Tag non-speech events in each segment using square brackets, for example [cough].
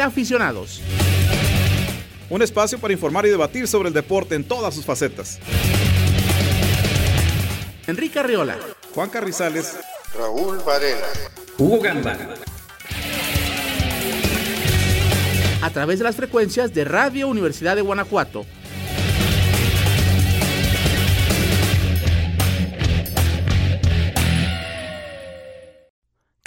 entre aficionados. Un espacio para informar y debatir sobre el deporte en todas sus facetas. Enrique Arriola, Juan Carrizales, Raúl Varela, Hugo Gamba. A través de las frecuencias de Radio Universidad de Guanajuato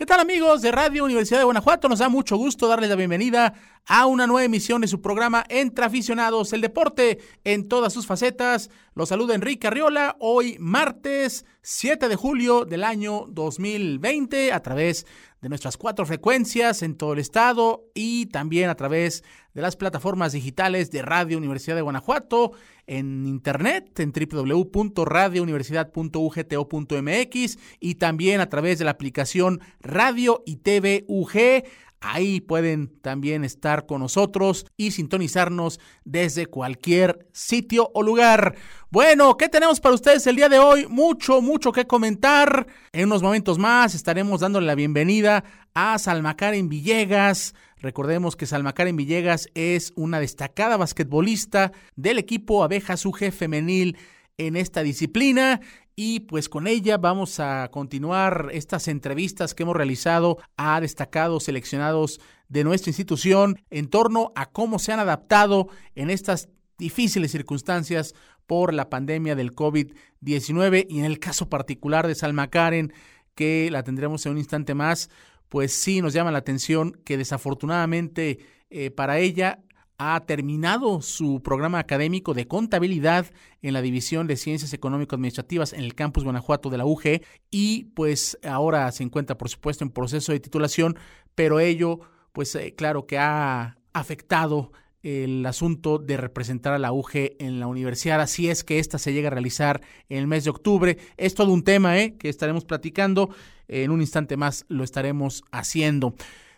¿Qué tal amigos de Radio Universidad de Guanajuato? Nos da mucho gusto darles la bienvenida a una nueva emisión de su programa Entre Aficionados, el deporte en todas sus facetas. Los saluda Enrique Arriola, hoy martes 7 de julio del año 2020 a través de nuestras cuatro frecuencias en todo el estado y también a través de las plataformas digitales de Radio Universidad de Guanajuato, en internet en www.radiouniversidad.ugto.mx y también a través de la aplicación Radio y TV UG. Ahí pueden también estar con nosotros y sintonizarnos desde cualquier sitio o lugar. Bueno, ¿qué tenemos para ustedes el día de hoy? Mucho, mucho que comentar. En unos momentos más estaremos dándole la bienvenida a Salmacaren Villegas. Recordemos que Salmacaren Villegas es una destacada basquetbolista del equipo Abejas UG femenil en esta disciplina y pues con ella vamos a continuar estas entrevistas que hemos realizado a destacados seleccionados de nuestra institución en torno a cómo se han adaptado en estas difíciles circunstancias por la pandemia del COVID-19 y en el caso particular de Salma Karen, que la tendremos en un instante más, pues sí nos llama la atención que desafortunadamente eh, para ella ha terminado su programa académico de contabilidad en la División de Ciencias Económico-Administrativas en el campus Guanajuato de la UG y pues ahora se encuentra por supuesto en proceso de titulación, pero ello pues eh, claro que ha afectado el asunto de representar a la UG en la universidad, así es que esta se llega a realizar en el mes de octubre. Es todo un tema ¿eh? que estaremos platicando, en un instante más lo estaremos haciendo.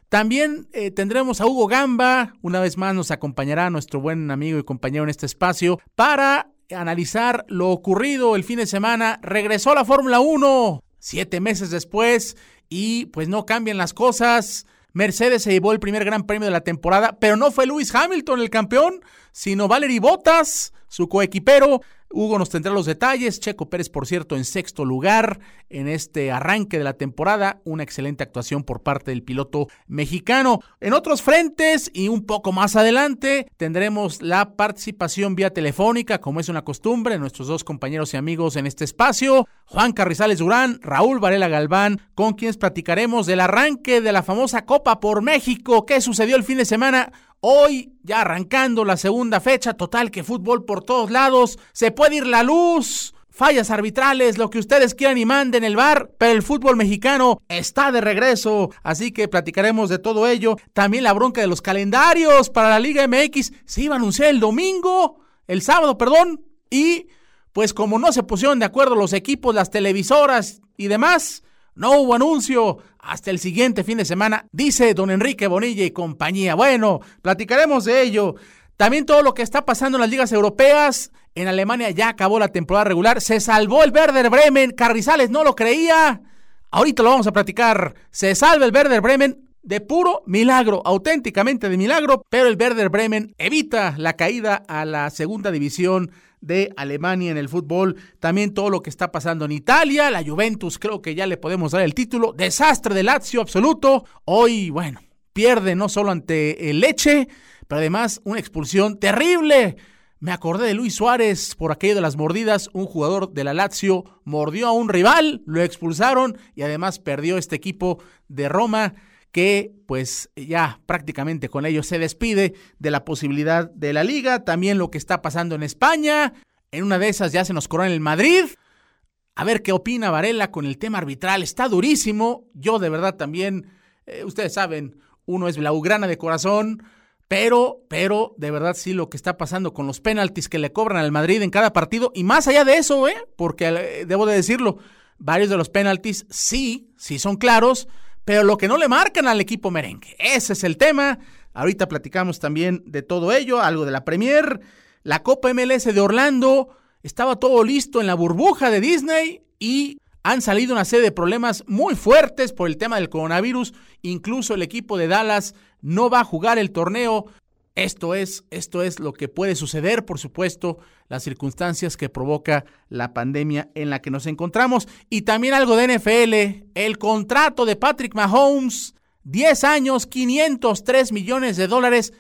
También eh, tendremos a Hugo Gamba, una vez más nos acompañará nuestro buen amigo y compañero en este espacio para analizar lo ocurrido el fin de semana. Regresó la Fórmula 1 siete meses después y pues no cambian las cosas. Mercedes se llevó el primer gran premio de la temporada, pero no fue Lewis Hamilton el campeón, sino Valery Bottas, su coequipero. Hugo nos tendrá los detalles. Checo Pérez, por cierto, en sexto lugar en este arranque de la temporada. Una excelente actuación por parte del piloto mexicano. En otros frentes y un poco más adelante tendremos la participación vía telefónica, como es una costumbre, nuestros dos compañeros y amigos en este espacio. Juan Carrizales Durán, Raúl Varela Galván, con quienes platicaremos del arranque de la famosa Copa por México. ¿Qué sucedió el fin de semana? Hoy, ya arrancando la segunda fecha, total que fútbol por todos lados, se puede ir la luz, fallas arbitrales, lo que ustedes quieran y manden el bar, pero el fútbol mexicano está de regreso, así que platicaremos de todo ello. También la bronca de los calendarios para la Liga MX se iba a anunciar el domingo, el sábado, perdón, y pues como no se pusieron de acuerdo los equipos, las televisoras y demás, no hubo anuncio hasta el siguiente fin de semana, dice don Enrique Bonilla y compañía. Bueno, platicaremos de ello. También todo lo que está pasando en las ligas europeas. En Alemania ya acabó la temporada regular. Se salvó el Werder Bremen. Carrizales no lo creía. Ahorita lo vamos a platicar. Se salva el Werder Bremen de puro milagro, auténticamente de milagro, pero el Werder Bremen evita la caída a la segunda división de Alemania en el fútbol, también todo lo que está pasando en Italia, la Juventus creo que ya le podemos dar el título, desastre de Lazio absoluto, hoy bueno, pierde no solo ante el Leche, pero además una expulsión terrible. Me acordé de Luis Suárez por aquello de las mordidas, un jugador de la Lazio mordió a un rival, lo expulsaron y además perdió este equipo de Roma que pues ya prácticamente con ello se despide de la posibilidad de la liga, también lo que está pasando en España, en una de esas ya se nos corona el Madrid. A ver qué opina Varela con el tema arbitral, está durísimo, yo de verdad también, eh, ustedes saben, uno es blaugrana de corazón, pero, pero, de verdad sí lo que está pasando con los penaltis que le cobran al Madrid en cada partido, y más allá de eso, ¿eh? porque eh, debo de decirlo, varios de los penaltis sí, sí son claros, pero lo que no le marcan al equipo merengue. Ese es el tema. Ahorita platicamos también de todo ello, algo de la Premier. La Copa MLS de Orlando estaba todo listo en la burbuja de Disney y han salido una serie de problemas muy fuertes por el tema del coronavirus. Incluso el equipo de Dallas no va a jugar el torneo. Esto es, esto es lo que puede suceder, por supuesto, las circunstancias que provoca la pandemia en la que nos encontramos. Y también algo de NFL, el contrato de Patrick Mahomes, 10 años, 503 millones de dólares,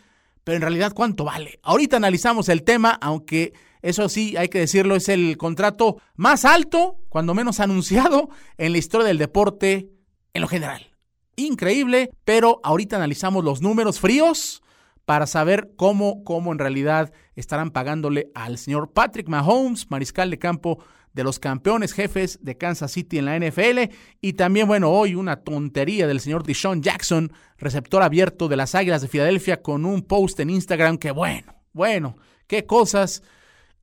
pero en realidad ¿cuánto vale? Ahorita analizamos el tema, aunque eso sí, hay que decirlo, es el contrato más alto, cuando menos anunciado, en la historia del deporte en lo general. Increíble, pero ahorita analizamos los números fríos para saber cómo, cómo en realidad estarán pagándole al señor Patrick Mahomes, mariscal de campo de los campeones jefes de Kansas City en la NFL. Y también, bueno, hoy una tontería del señor Deshaun Jackson, receptor abierto de las Águilas de Filadelfia, con un post en Instagram que, bueno, bueno, qué cosas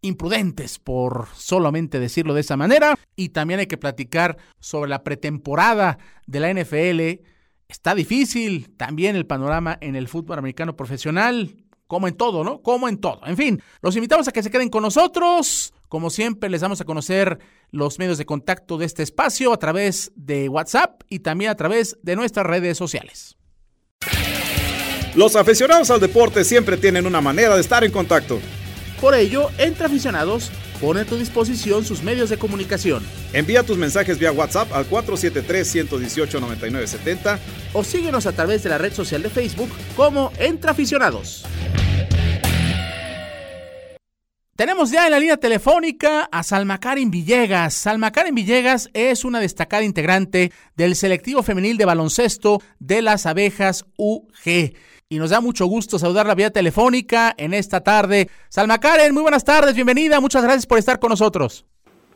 imprudentes, por solamente decirlo de esa manera. Y también hay que platicar sobre la pretemporada de la NFL Está difícil también el panorama en el fútbol americano profesional, como en todo, ¿no? Como en todo. En fin, los invitamos a que se queden con nosotros. Como siempre, les damos a conocer los medios de contacto de este espacio a través de WhatsApp y también a través de nuestras redes sociales. Los aficionados al deporte siempre tienen una manera de estar en contacto. Por ello, Entre Aficionados pone a tu disposición sus medios de comunicación. Envía tus mensajes vía WhatsApp al 473-118-9970 o síguenos a través de la red social de Facebook como Entre Aficionados. Tenemos ya en la línea telefónica a Salma Karen Villegas. Salma Karen Villegas es una destacada integrante del selectivo femenil de baloncesto de las abejas UG y nos da mucho gusto saludar la vía telefónica en esta tarde. Salma Karen, muy buenas tardes, bienvenida, muchas gracias por estar con nosotros.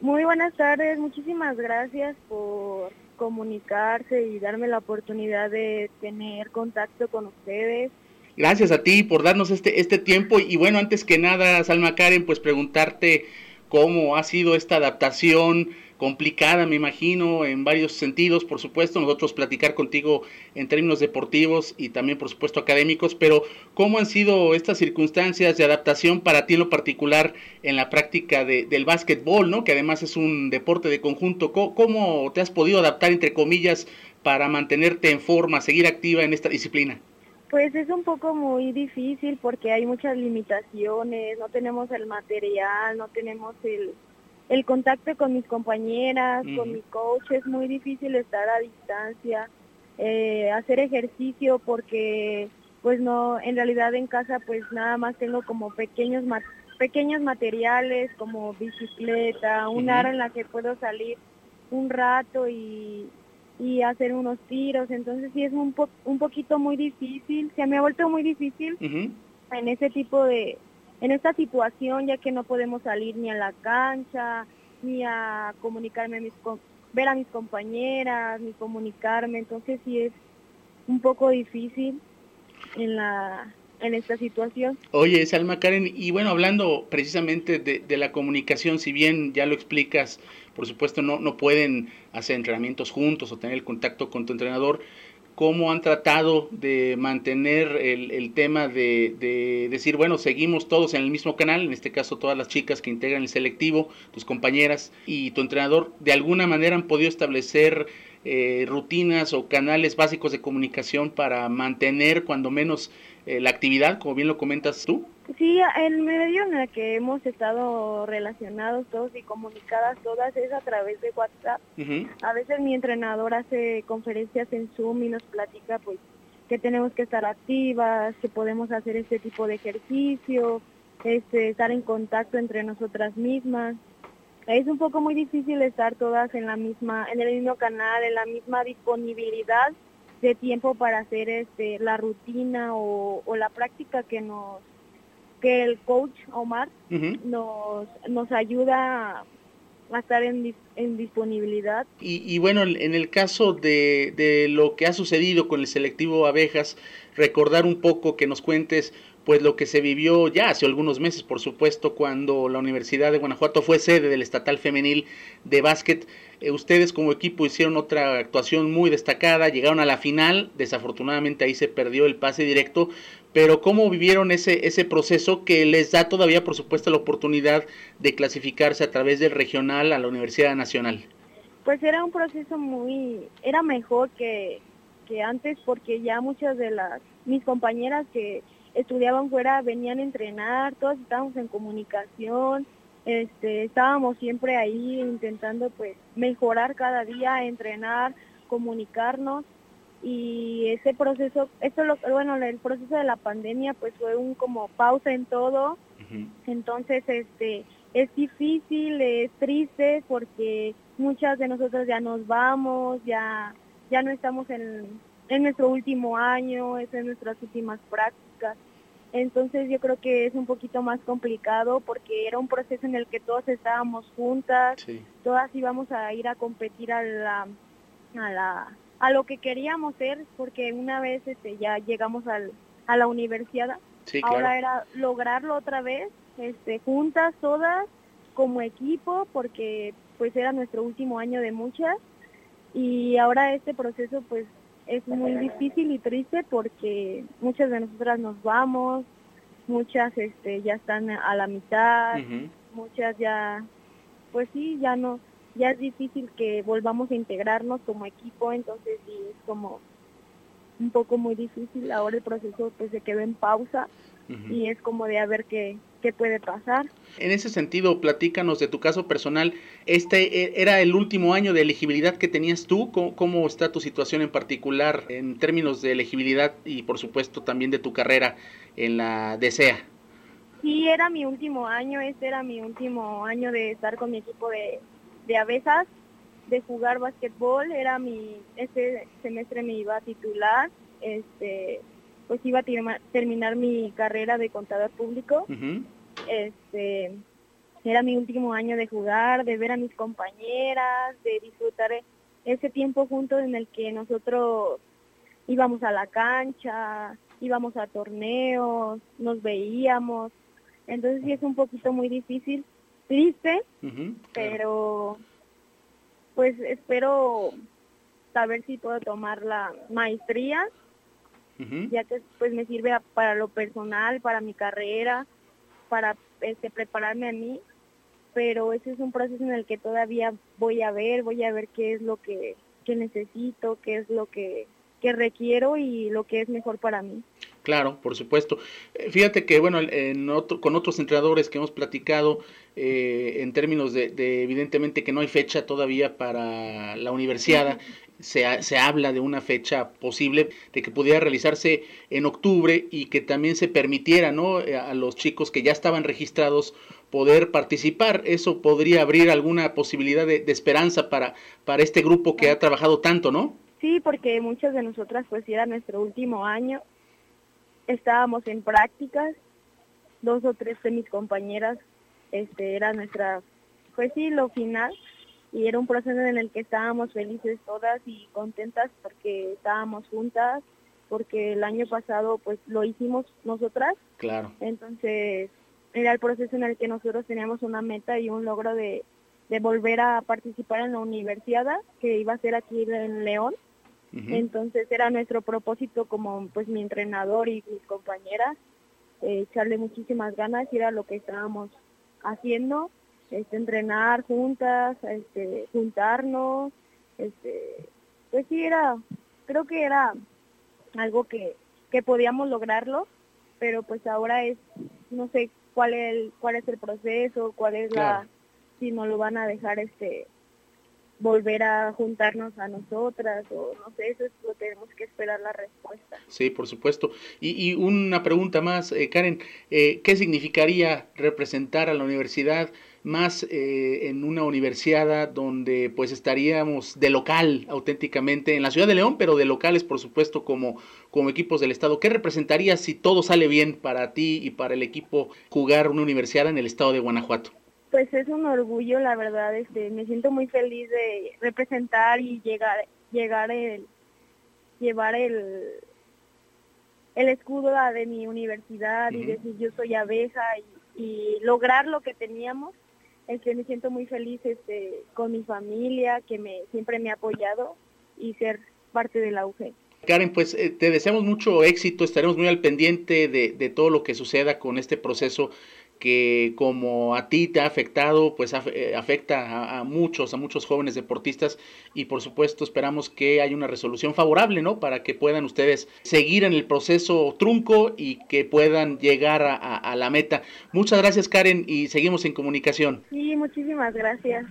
Muy buenas tardes, muchísimas gracias por comunicarse y darme la oportunidad de tener contacto con ustedes. Gracias a ti por darnos este, este tiempo y bueno, antes que nada, Salma Karen, pues preguntarte cómo ha sido esta adaptación complicada, me imagino, en varios sentidos, por supuesto, nosotros platicar contigo en términos deportivos y también, por supuesto, académicos, pero ¿cómo han sido estas circunstancias de adaptación para ti en lo particular en la práctica de, del básquetbol, ¿no? que además es un deporte de conjunto? ¿Cómo, te has podido adaptar, entre comillas, para mantenerte en forma, seguir activa en esta disciplina? Pues es un poco muy difícil porque hay muchas limitaciones, no tenemos el material, no tenemos el, el contacto con mis compañeras, con mi coach, es muy difícil estar a distancia, eh, hacer ejercicio porque pues no, en realidad en casa pues nada más tengo como pequeños pequeños materiales como bicicleta, un aro en la que puedo salir un rato y, y hacer unos tiros, entonces sí es un, un poquito muy difícil, se me ha vuelto muy difícil en ese tipo de, en esta situación, ya que no podemos salir ni a la cancha, ni a comunicarme, a mis, ver a mis compañeras, ni comunicarme, entonces sí es un poco difícil en la en esta situación. Oye, Salma Karen, y bueno, hablando precisamente de, la comunicación, si bien ya lo explicas, por supuesto no, no pueden hacer entrenamientos juntos o tener el contacto con tu entrenador, cómo han tratado de mantener el, tema de, decir, bueno, seguimos todos en el mismo canal, en este caso todas las chicas que integran el selectivo, tus compañeras y tu entrenador, de alguna manera han podido establecer eh, rutinas o canales básicos de comunicación para mantener cuando menos eh, la actividad, como bien lo comentas tú? Sí, el medio en el que hemos estado relacionados todos y comunicadas todas es a través de WhatsApp. A veces mi entrenador hace conferencias en Zoom y nos platica pues que tenemos que estar activas, que podemos hacer este tipo de ejercicio, este, estar en contacto entre nosotras mismas. Es un poco muy difícil estar todas en la misma, en el mismo canal, en la misma disponibilidad de tiempo para hacer este la rutina o, la práctica que nos que el coach Omar nos nos ayuda a estar en, en disponibilidad. Y, y, bueno, en el caso de, de lo que ha sucedido con el selectivo abejas, recordar un poco que nos cuentes pues lo que se vivió ya hace algunos meses, por supuesto, cuando la Universidad de Guanajuato fue sede del estatal femenil de básquet. Eh, ustedes como equipo hicieron otra actuación muy destacada, llegaron a la final, desafortunadamente ahí se perdió el pase directo, pero ¿cómo vivieron ese, ese proceso que les da todavía, por supuesto, la oportunidad de clasificarse a través del regional a la Universidad Nacional? Pues era un proceso muy, era mejor que, que antes porque ya muchas de las, mis compañeras que estudiaban fuera venían a entrenar, todas estábamos en comunicación, este, estábamos siempre ahí intentando pues mejorar cada día, entrenar, comunicarnos y ese proceso, esto lo, bueno, el proceso de la pandemia pues fue un como pausa en todo, entonces este es difícil, es triste porque muchas de nosotros ya nos vamos, ya ya no estamos en, en nuestro último año, es en nuestras últimas prácticas. Entonces yo creo que es un poquito más complicado porque era un proceso en el que todos estábamos juntas, todas íbamos a ir a competir a la, a la a lo que queríamos ser porque una vez este ya llegamos al, a la universidad, ahora era lograrlo otra vez, este juntas todas como equipo porque pues era nuestro último año de muchas y ahora este proceso pues es muy difícil y triste porque muchas de nosotras nos vamos, muchas este ya están a la mitad, muchas ya pues sí, ya no ya es difícil que volvamos a integrarnos como equipo, entonces sí es como un poco muy difícil. Ahora el proceso pues se quedó en pausa y es como de a ver qué, qué puede pasar. En ese sentido, platícanos de tu caso personal. ¿Este e, era el último año de elegibilidad que tenías tú? ¿Cómo, está tu situación en particular en términos de elegibilidad y por supuesto también de tu carrera en la DESEA? Sí, era mi último año, este era mi último año de estar con mi equipo de, de Avesas, de jugar básquetbol, era mi, este semestre me iba a titular, este, pues iba a terminar mi carrera de contador público. Este, era mi último año de jugar, de ver a mis compañeras, de disfrutar ese tiempo juntos en el que nosotros íbamos a la cancha, íbamos a torneos, nos veíamos. Entonces sí es un poquito muy difícil, triste, pero pues espero saber si puedo tomar la maestría ya que pues me sirve para lo personal, para mi carrera, para este, prepararme a mí, pero ese es un proceso en el que todavía voy a ver, voy a ver qué es lo que, que necesito, qué es lo que, que requiero y lo que es mejor para mí. Claro, por supuesto. Eh, fíjate que, bueno, en otro, con otros entrenadores que hemos platicado, eh, en términos de, de, evidentemente, que no hay fecha todavía para la universidad, se, se, habla de una fecha posible de que pudiera realizarse en octubre y que también se permitiera ¿no? Eh, a los chicos que ya estaban registrados poder participar. Eso podría abrir alguna posibilidad de, esperanza para, para este grupo que ha trabajado tanto, ¿no? Sí, porque muchas de nosotras pues era nuestro último año. Estábamos en prácticas, dos o tres de mis compañeras este era nuestra, pues sí, lo final y era un proceso en el que estábamos felices todas y contentas porque estábamos juntas, porque el año pasado pues lo hicimos nosotras. Claro. Entonces era el proceso en el que nosotros teníamos una meta y un logro de, de volver a participar en la universidad que iba a ser aquí en León. Entonces era nuestro propósito como pues mi entrenador y mis compañeras, eh, echarle muchísimas ganas y era lo que estábamos haciendo este, entrenar juntas, este, juntarnos, este, pues sí era, creo que era algo que, que podíamos lograrlo, pero pues ahora es, no sé cuál es el, cuál es el proceso, cuál es la, si no lo van a dejar este volver a juntarnos a nosotras o no sé, eso es lo tenemos que esperar la respuesta. Sí, por supuesto. Y, y una pregunta más, eh, Karen, eh, ¿qué significaría representar a la universidad más eh, en una universidad donde pues estaríamos de local auténticamente en la ciudad de León, pero de locales por supuesto como, como equipos del estado. ¿Qué representaría si todo sale bien para ti y para el equipo jugar una universidad en el estado de Guanajuato? Pues es un orgullo, la verdad, este, me siento muy feliz de representar y llegar, llegar el, llevar el, el escudo de mi universidad y decir yo soy abeja y, y lograr lo que teníamos es que me siento muy feliz este, con mi familia, que me siempre me ha apoyado y ser parte del auge. Karen, pues eh, te deseamos mucho éxito, estaremos muy al pendiente de, de, todo lo que suceda con este proceso que como a ti te ha afectado, pues eh, afecta a, muchos, a muchos jóvenes deportistas y por supuesto esperamos que haya una resolución favorable, ¿no? Para que puedan ustedes seguir en el proceso trunco y que puedan llegar a, a la meta. Muchas gracias Karen y seguimos en comunicación. Sí, muchísimas gracias.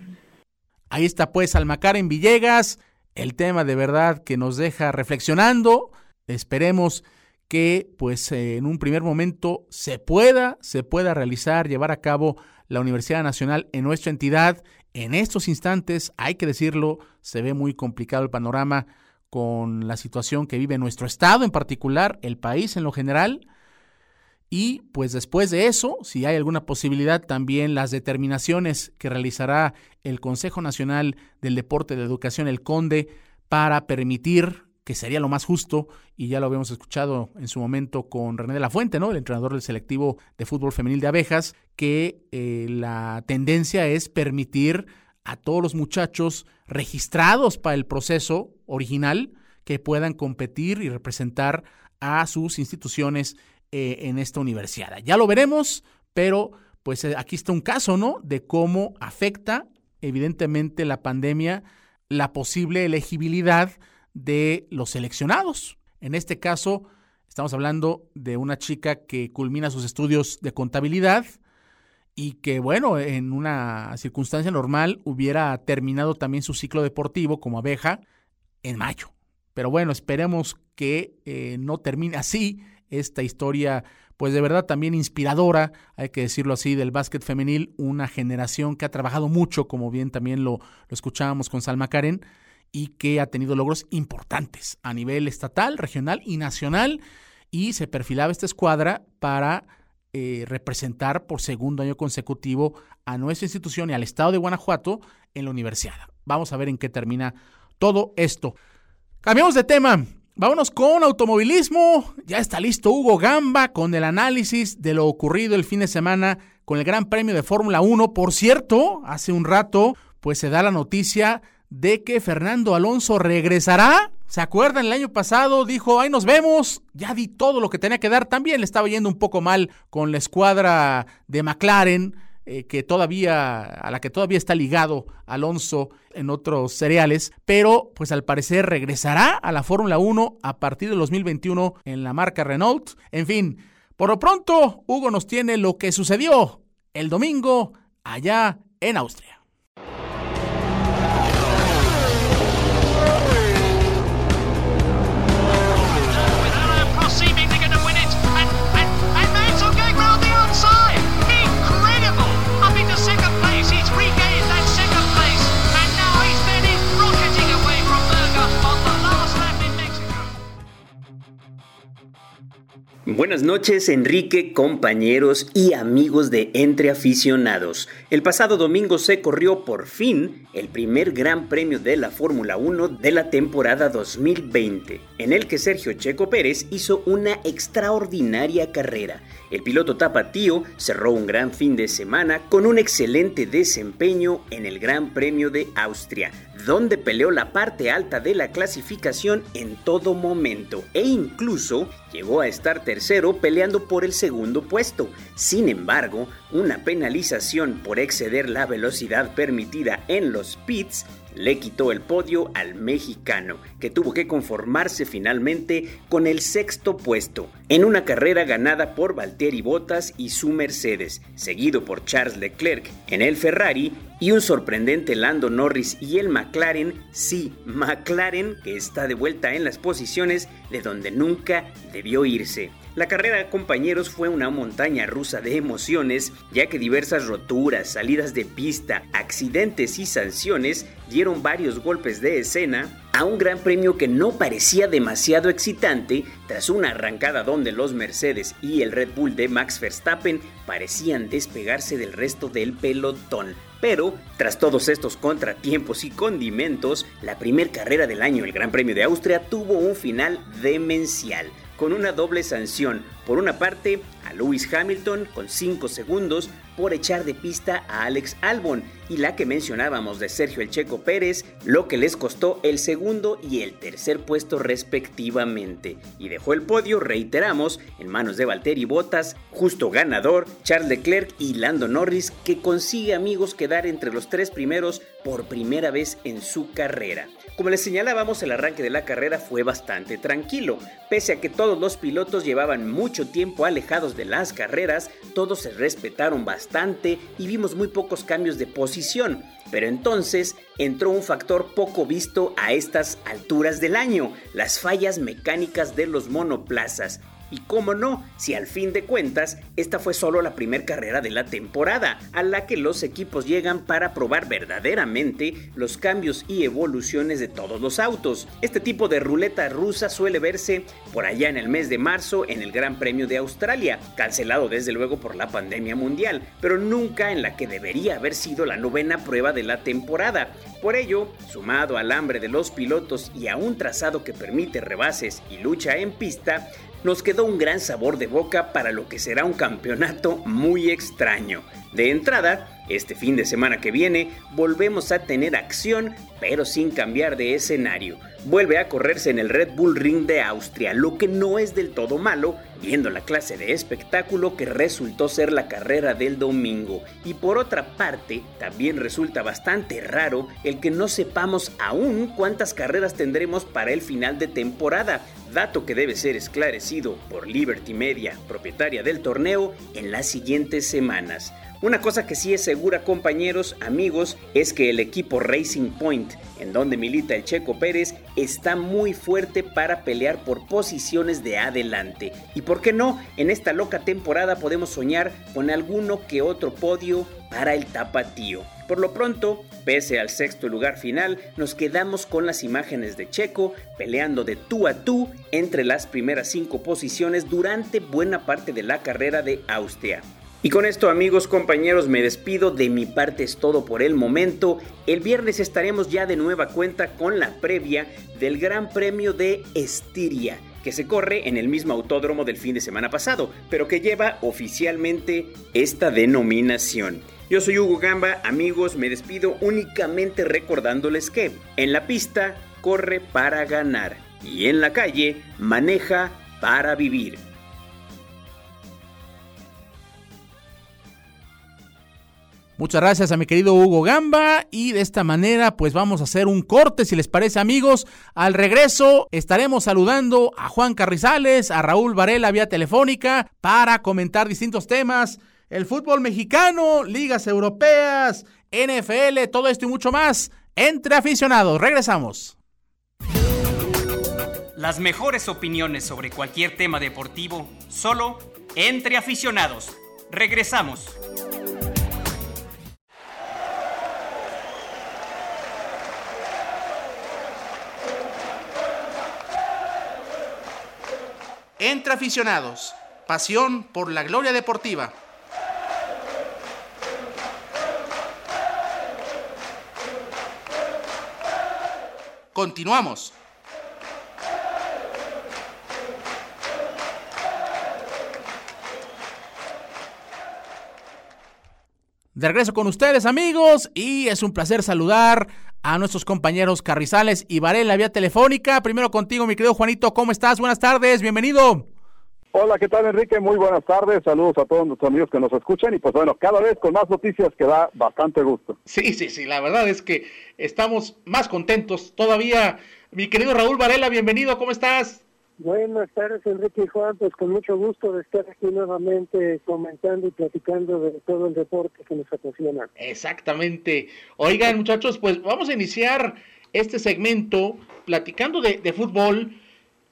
Ahí está pues Alma Karen Villegas, el tema de verdad que nos deja reflexionando. Esperemos que pues en un primer momento se pueda, se pueda realizar, llevar a cabo la Universidad Nacional en nuestra entidad. En estos instantes, hay que decirlo, se ve muy complicado el panorama con la situación que vive nuestro estado en particular, el país en lo general. Y pues después de eso, si hay alguna posibilidad, también las determinaciones que realizará el Consejo Nacional del Deporte de Educación, el CONDE, para permitir que sería lo más justo, y ya lo habíamos escuchado en su momento con René de la Fuente, ¿no? el entrenador del selectivo de fútbol femenil de abejas, que eh, la tendencia es permitir a todos los muchachos registrados para el proceso original que puedan competir y representar a sus instituciones eh, en esta universidad. Ya lo veremos, pero pues eh, aquí está un caso, ¿no? De cómo afecta evidentemente la pandemia la posible elegibilidad de los seleccionados. En este caso, estamos hablando de una chica que culmina sus estudios de contabilidad y que, bueno, en una circunstancia normal hubiera terminado también su ciclo deportivo como abeja en mayo. Pero bueno, esperemos que eh, no termine así esta historia, pues de verdad también inspiradora, hay que decirlo así, del básquet femenil, una generación que ha trabajado mucho, como bien también lo, lo escuchábamos con Salma Karen, y que ha tenido logros importantes a nivel estatal, regional y nacional y se perfilaba esta escuadra para eh, representar por segundo año consecutivo a nuestra institución y al estado de Guanajuato en la universidad. Vamos a ver en qué termina todo esto. Cambiamos de tema. Vámonos con automovilismo. Ya está listo Hugo Gamba con el análisis de lo ocurrido el fin de semana con el Gran Premio de Fórmula 1. Por cierto, hace un rato pues se da la noticia de que Fernando Alonso regresará. ¿Se acuerdan? El año pasado dijo, ahí nos vemos, ya di todo lo que tenía que dar. También le estaba yendo un poco mal con la escuadra de McLaren, eh, que todavía, a la que todavía está ligado Alonso en otros cereales, pero pues al parecer regresará a la Fórmula 1 a partir del 2021 en la marca Renault. En fin, por lo pronto, Hugo nos tiene lo que sucedió el domingo allá en Austria. Buenas noches Enrique, compañeros y amigos de Entre Aficionados. El pasado domingo se corrió por fin el primer Gran Premio de la Fórmula 1 de la temporada 2020, en el que Sergio Checo Pérez hizo una extraordinaria carrera. El piloto tapatío cerró un gran fin de semana con un excelente desempeño en el Gran Premio de Austria, donde peleó la parte alta de la clasificación en todo momento e incluso llegó a estar tercero peleando por el segundo puesto. Sin embargo, una penalización por exceder la velocidad permitida en los pits le quitó el podio al mexicano, que tuvo que conformarse finalmente con el sexto puesto, en una carrera ganada por Valtteri Bottas y su Mercedes, seguido por Charles Leclerc en el Ferrari y un sorprendente Lando Norris y el McLaren, sí, McLaren, que está de vuelta en las posiciones de donde nunca debió irse. La carrera, compañeros, fue una montaña rusa de emociones, ya que diversas roturas, salidas de pista, accidentes y sanciones dieron varios golpes de escena a un gran premio que no parecía demasiado excitante tras una arrancada donde los Mercedes y el Red Bull de Max Verstappen parecían despegarse del resto del pelotón. Pero, tras todos estos contratiempos y condimentos, la primer carrera del año, el Gran Premio de Austria, tuvo un final demencial con una doble sanción Por una parte, a Lewis Hamilton con 5 segundos por echar de pista a Alex Albon y la que mencionábamos de Sergio El Checo Pérez, lo que les costó el segundo y el tercer puesto respectivamente. Y dejó el podio, reiteramos, en manos de Valtteri Bottas, justo ganador, Charles Leclerc y Lando Norris, que consigue amigos quedar entre los tres primeros por primera vez en su carrera. Como les señalábamos, el arranque de la carrera fue bastante tranquilo. Pese a que todos los pilotos llevaban mucho tiempo alejados de las carreras, todos se respetaron bastante y vimos muy pocos cambios de posición. Pero entonces entró un factor poco visto a estas alturas del año, las fallas mecánicas de los monoplazas. Y cómo no, si al fin de cuentas, esta fue solo la primera carrera de la temporada, a la que los equipos llegan para probar verdaderamente los cambios y evoluciones de todos los autos. Este tipo de ruleta rusa suele verse por allá en el mes de marzo en el Gran Premio de Australia, cancelado desde luego por la pandemia mundial, pero nunca en la que debería haber sido la novena prueba de la temporada. Por ello, sumado al hambre de los pilotos y a un trazado que permite rebases y lucha en pista, nos quedó un gran sabor de boca para lo que será un campeonato muy extraño. De entrada, este fin de semana que viene volvemos a tener acción, pero sin cambiar de escenario. Vuelve a correrse en el Red Bull Ring de Austria, lo que no es del todo malo, viendo la clase de espectáculo que resultó ser la carrera del domingo. Y por otra parte, también resulta bastante raro el que no sepamos aún cuántas carreras tendremos para el final de temporada, dato que debe ser esclarecido por Liberty Media, propietaria del torneo, en las siguientes semanas. Una cosa que sí es segura compañeros, amigos, es que el equipo Racing Point, en donde milita el Checo Pérez, está muy fuerte para pelear por posiciones de adelante. Y por qué no, en esta loca temporada podemos soñar con alguno que otro podio para el tapatío. Por lo pronto, pese al sexto lugar final, nos quedamos con las imágenes de Checo peleando de tú a tú entre las primeras cinco posiciones durante buena parte de la carrera de Austria. Y con esto amigos, compañeros, me despido. De mi parte es todo por el momento. El viernes estaremos ya de nueva cuenta con la previa del Gran Premio de Estiria que se corre en el mismo autódromo del fin de semana pasado, pero que lleva oficialmente esta denominación. Yo soy Hugo Gamba, amigos, me despido únicamente recordándoles que en la pista corre para ganar y en la calle maneja para vivir. Muchas gracias a mi querido Hugo Gamba y de esta manera pues vamos a hacer un corte si les parece amigos. Al regreso estaremos saludando a Juan Carrizales, a Raúl Varela vía telefónica para comentar distintos temas. El fútbol mexicano, ligas europeas, NFL, todo esto y mucho más entre aficionados. Regresamos. Las mejores opiniones sobre cualquier tema deportivo solo entre aficionados. Regresamos. Entre aficionados, pasión por la gloria deportiva. Continuamos. De regreso con ustedes amigos y es un placer saludar a nuestros compañeros Carrizales y Varela vía telefónica. Primero contigo, mi querido Juanito, ¿cómo estás? Buenas tardes, bienvenido. Hola, ¿qué tal Enrique? Muy buenas tardes, saludos a todos nuestros amigos que nos escuchan y pues bueno, cada vez con más noticias que da bastante gusto. Sí, sí, sí, la verdad es que estamos más contentos todavía. Mi querido Raúl Varela, bienvenido, ¿cómo estás? Buenas tardes, Enrique y Juan. Pues con mucho gusto de estar aquí nuevamente comentando y platicando de todo el deporte que nos apasiona. Exactamente. Oigan, muchachos, pues vamos a iniciar este segmento platicando de, fútbol.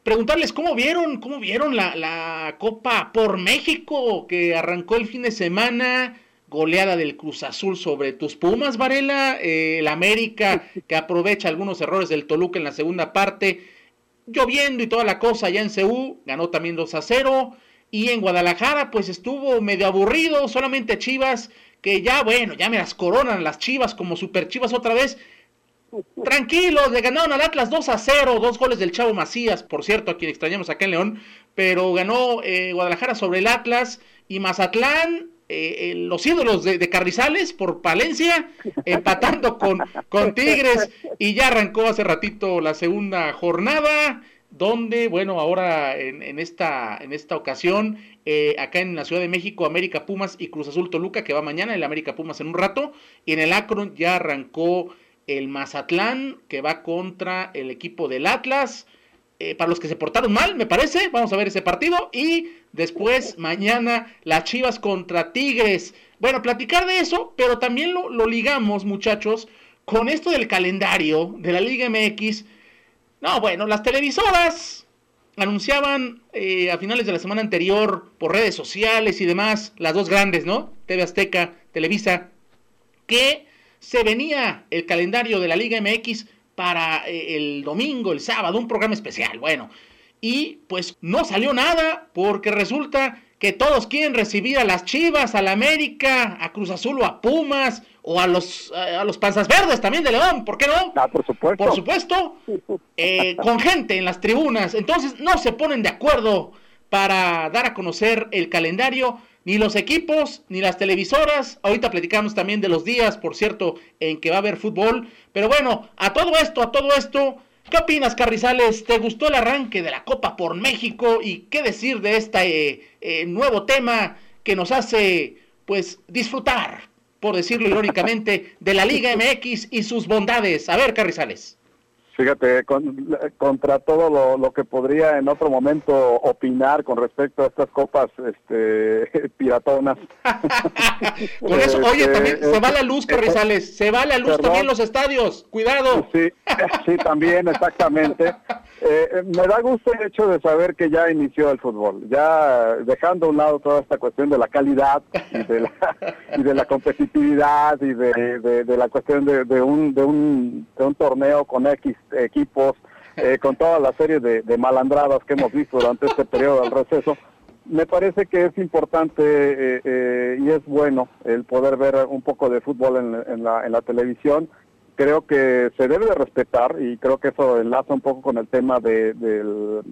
Preguntarles cómo vieron, cómo vieron la, la Copa por México que arrancó el fin de semana goleada del Cruz Azul sobre tus Pumas, Varela, eh, el América que aprovecha algunos errores del Toluca en la segunda parte lloviendo y toda la cosa allá en Ceú, ganó también 2 a 0. Y en Guadalajara, pues estuvo medio aburrido, solamente Chivas, que ya, bueno, ya me las coronan las Chivas como super Chivas otra vez. Tranquilos, le ganaron al Atlas 2 a 0, dos goles del Chavo Macías, por cierto, a quien extrañamos acá en León. pero ganó eh, Guadalajara sobre el Atlas y Mazatlán, eh, los ídolos de, Carrizales por Palencia, empatando con, con Tigres. Y ya arrancó hace ratito la segunda jornada donde, bueno, ahora en, esta, en esta ocasión, eh, acá en la Ciudad de México, América Pumas y Cruz Azul Toluca, que va mañana, el América Pumas en un rato, y en el Akron ya arrancó el Mazatlán, que va contra el equipo del Atlas, eh, para los que se portaron mal, me parece, vamos a ver ese partido, y después mañana las Chivas contra Tigres. Bueno, platicar de eso, pero también lo, ligamos, muchachos, con esto del calendario de la Liga MX, no, bueno, las televisoras anunciaban eh, a finales de la semana anterior por redes sociales y demás, las dos grandes, ¿no? TV Azteca, Televisa, que se venía el calendario de la Liga MX para eh, el domingo, el sábado, un programa especial. Bueno, y pues no salió nada porque resulta que todos quieren recibir a las Chivas, a la América, a Cruz Azul o a Pumas o a los eh, a los Panzas Verdes también de León, ¿por qué no? Ah, por supuesto. Por supuesto, eh, con gente en las tribunas. Entonces no se ponen de acuerdo para dar a conocer el calendario, ni los equipos, ni las televisoras. Ahorita platicamos también de los días, por cierto, en que va a haber fútbol. Pero bueno, a todo esto, a todo esto, ¿Qué opinas, Carrizales? ¿Te gustó el arranque de la Copa por México? ¿Y qué decir de este eh, eh, nuevo tema que nos hace, pues, disfrutar, por decirlo irónicamente, de la Liga [laughs] MX y sus bondades? A ver, Carrizales. Fíjate, contra todo lo, que podría en otro momento opinar con respecto a estas copas este, [laughs] piratonas. [laughs] Con eso, oye, este, también se va la luz, Carrizales, se va la luz también en los estadios, cuidado. Sí, sí, también, exactamente. [laughs] Eh, eh, me da gusto el hecho de saber que ya inició el fútbol, ya dejando a un lado toda esta cuestión de la calidad y de la, y de la competitividad y de, la cuestión de, un, de, un, de un torneo con X equipos, eh, con toda la serie de, malandradas que hemos visto durante este periodo del receso, me parece que es importante eh, y es bueno el poder ver un poco de fútbol en, la, en la televisión creo que se debe de respetar y creo que eso enlaza un poco con el tema de,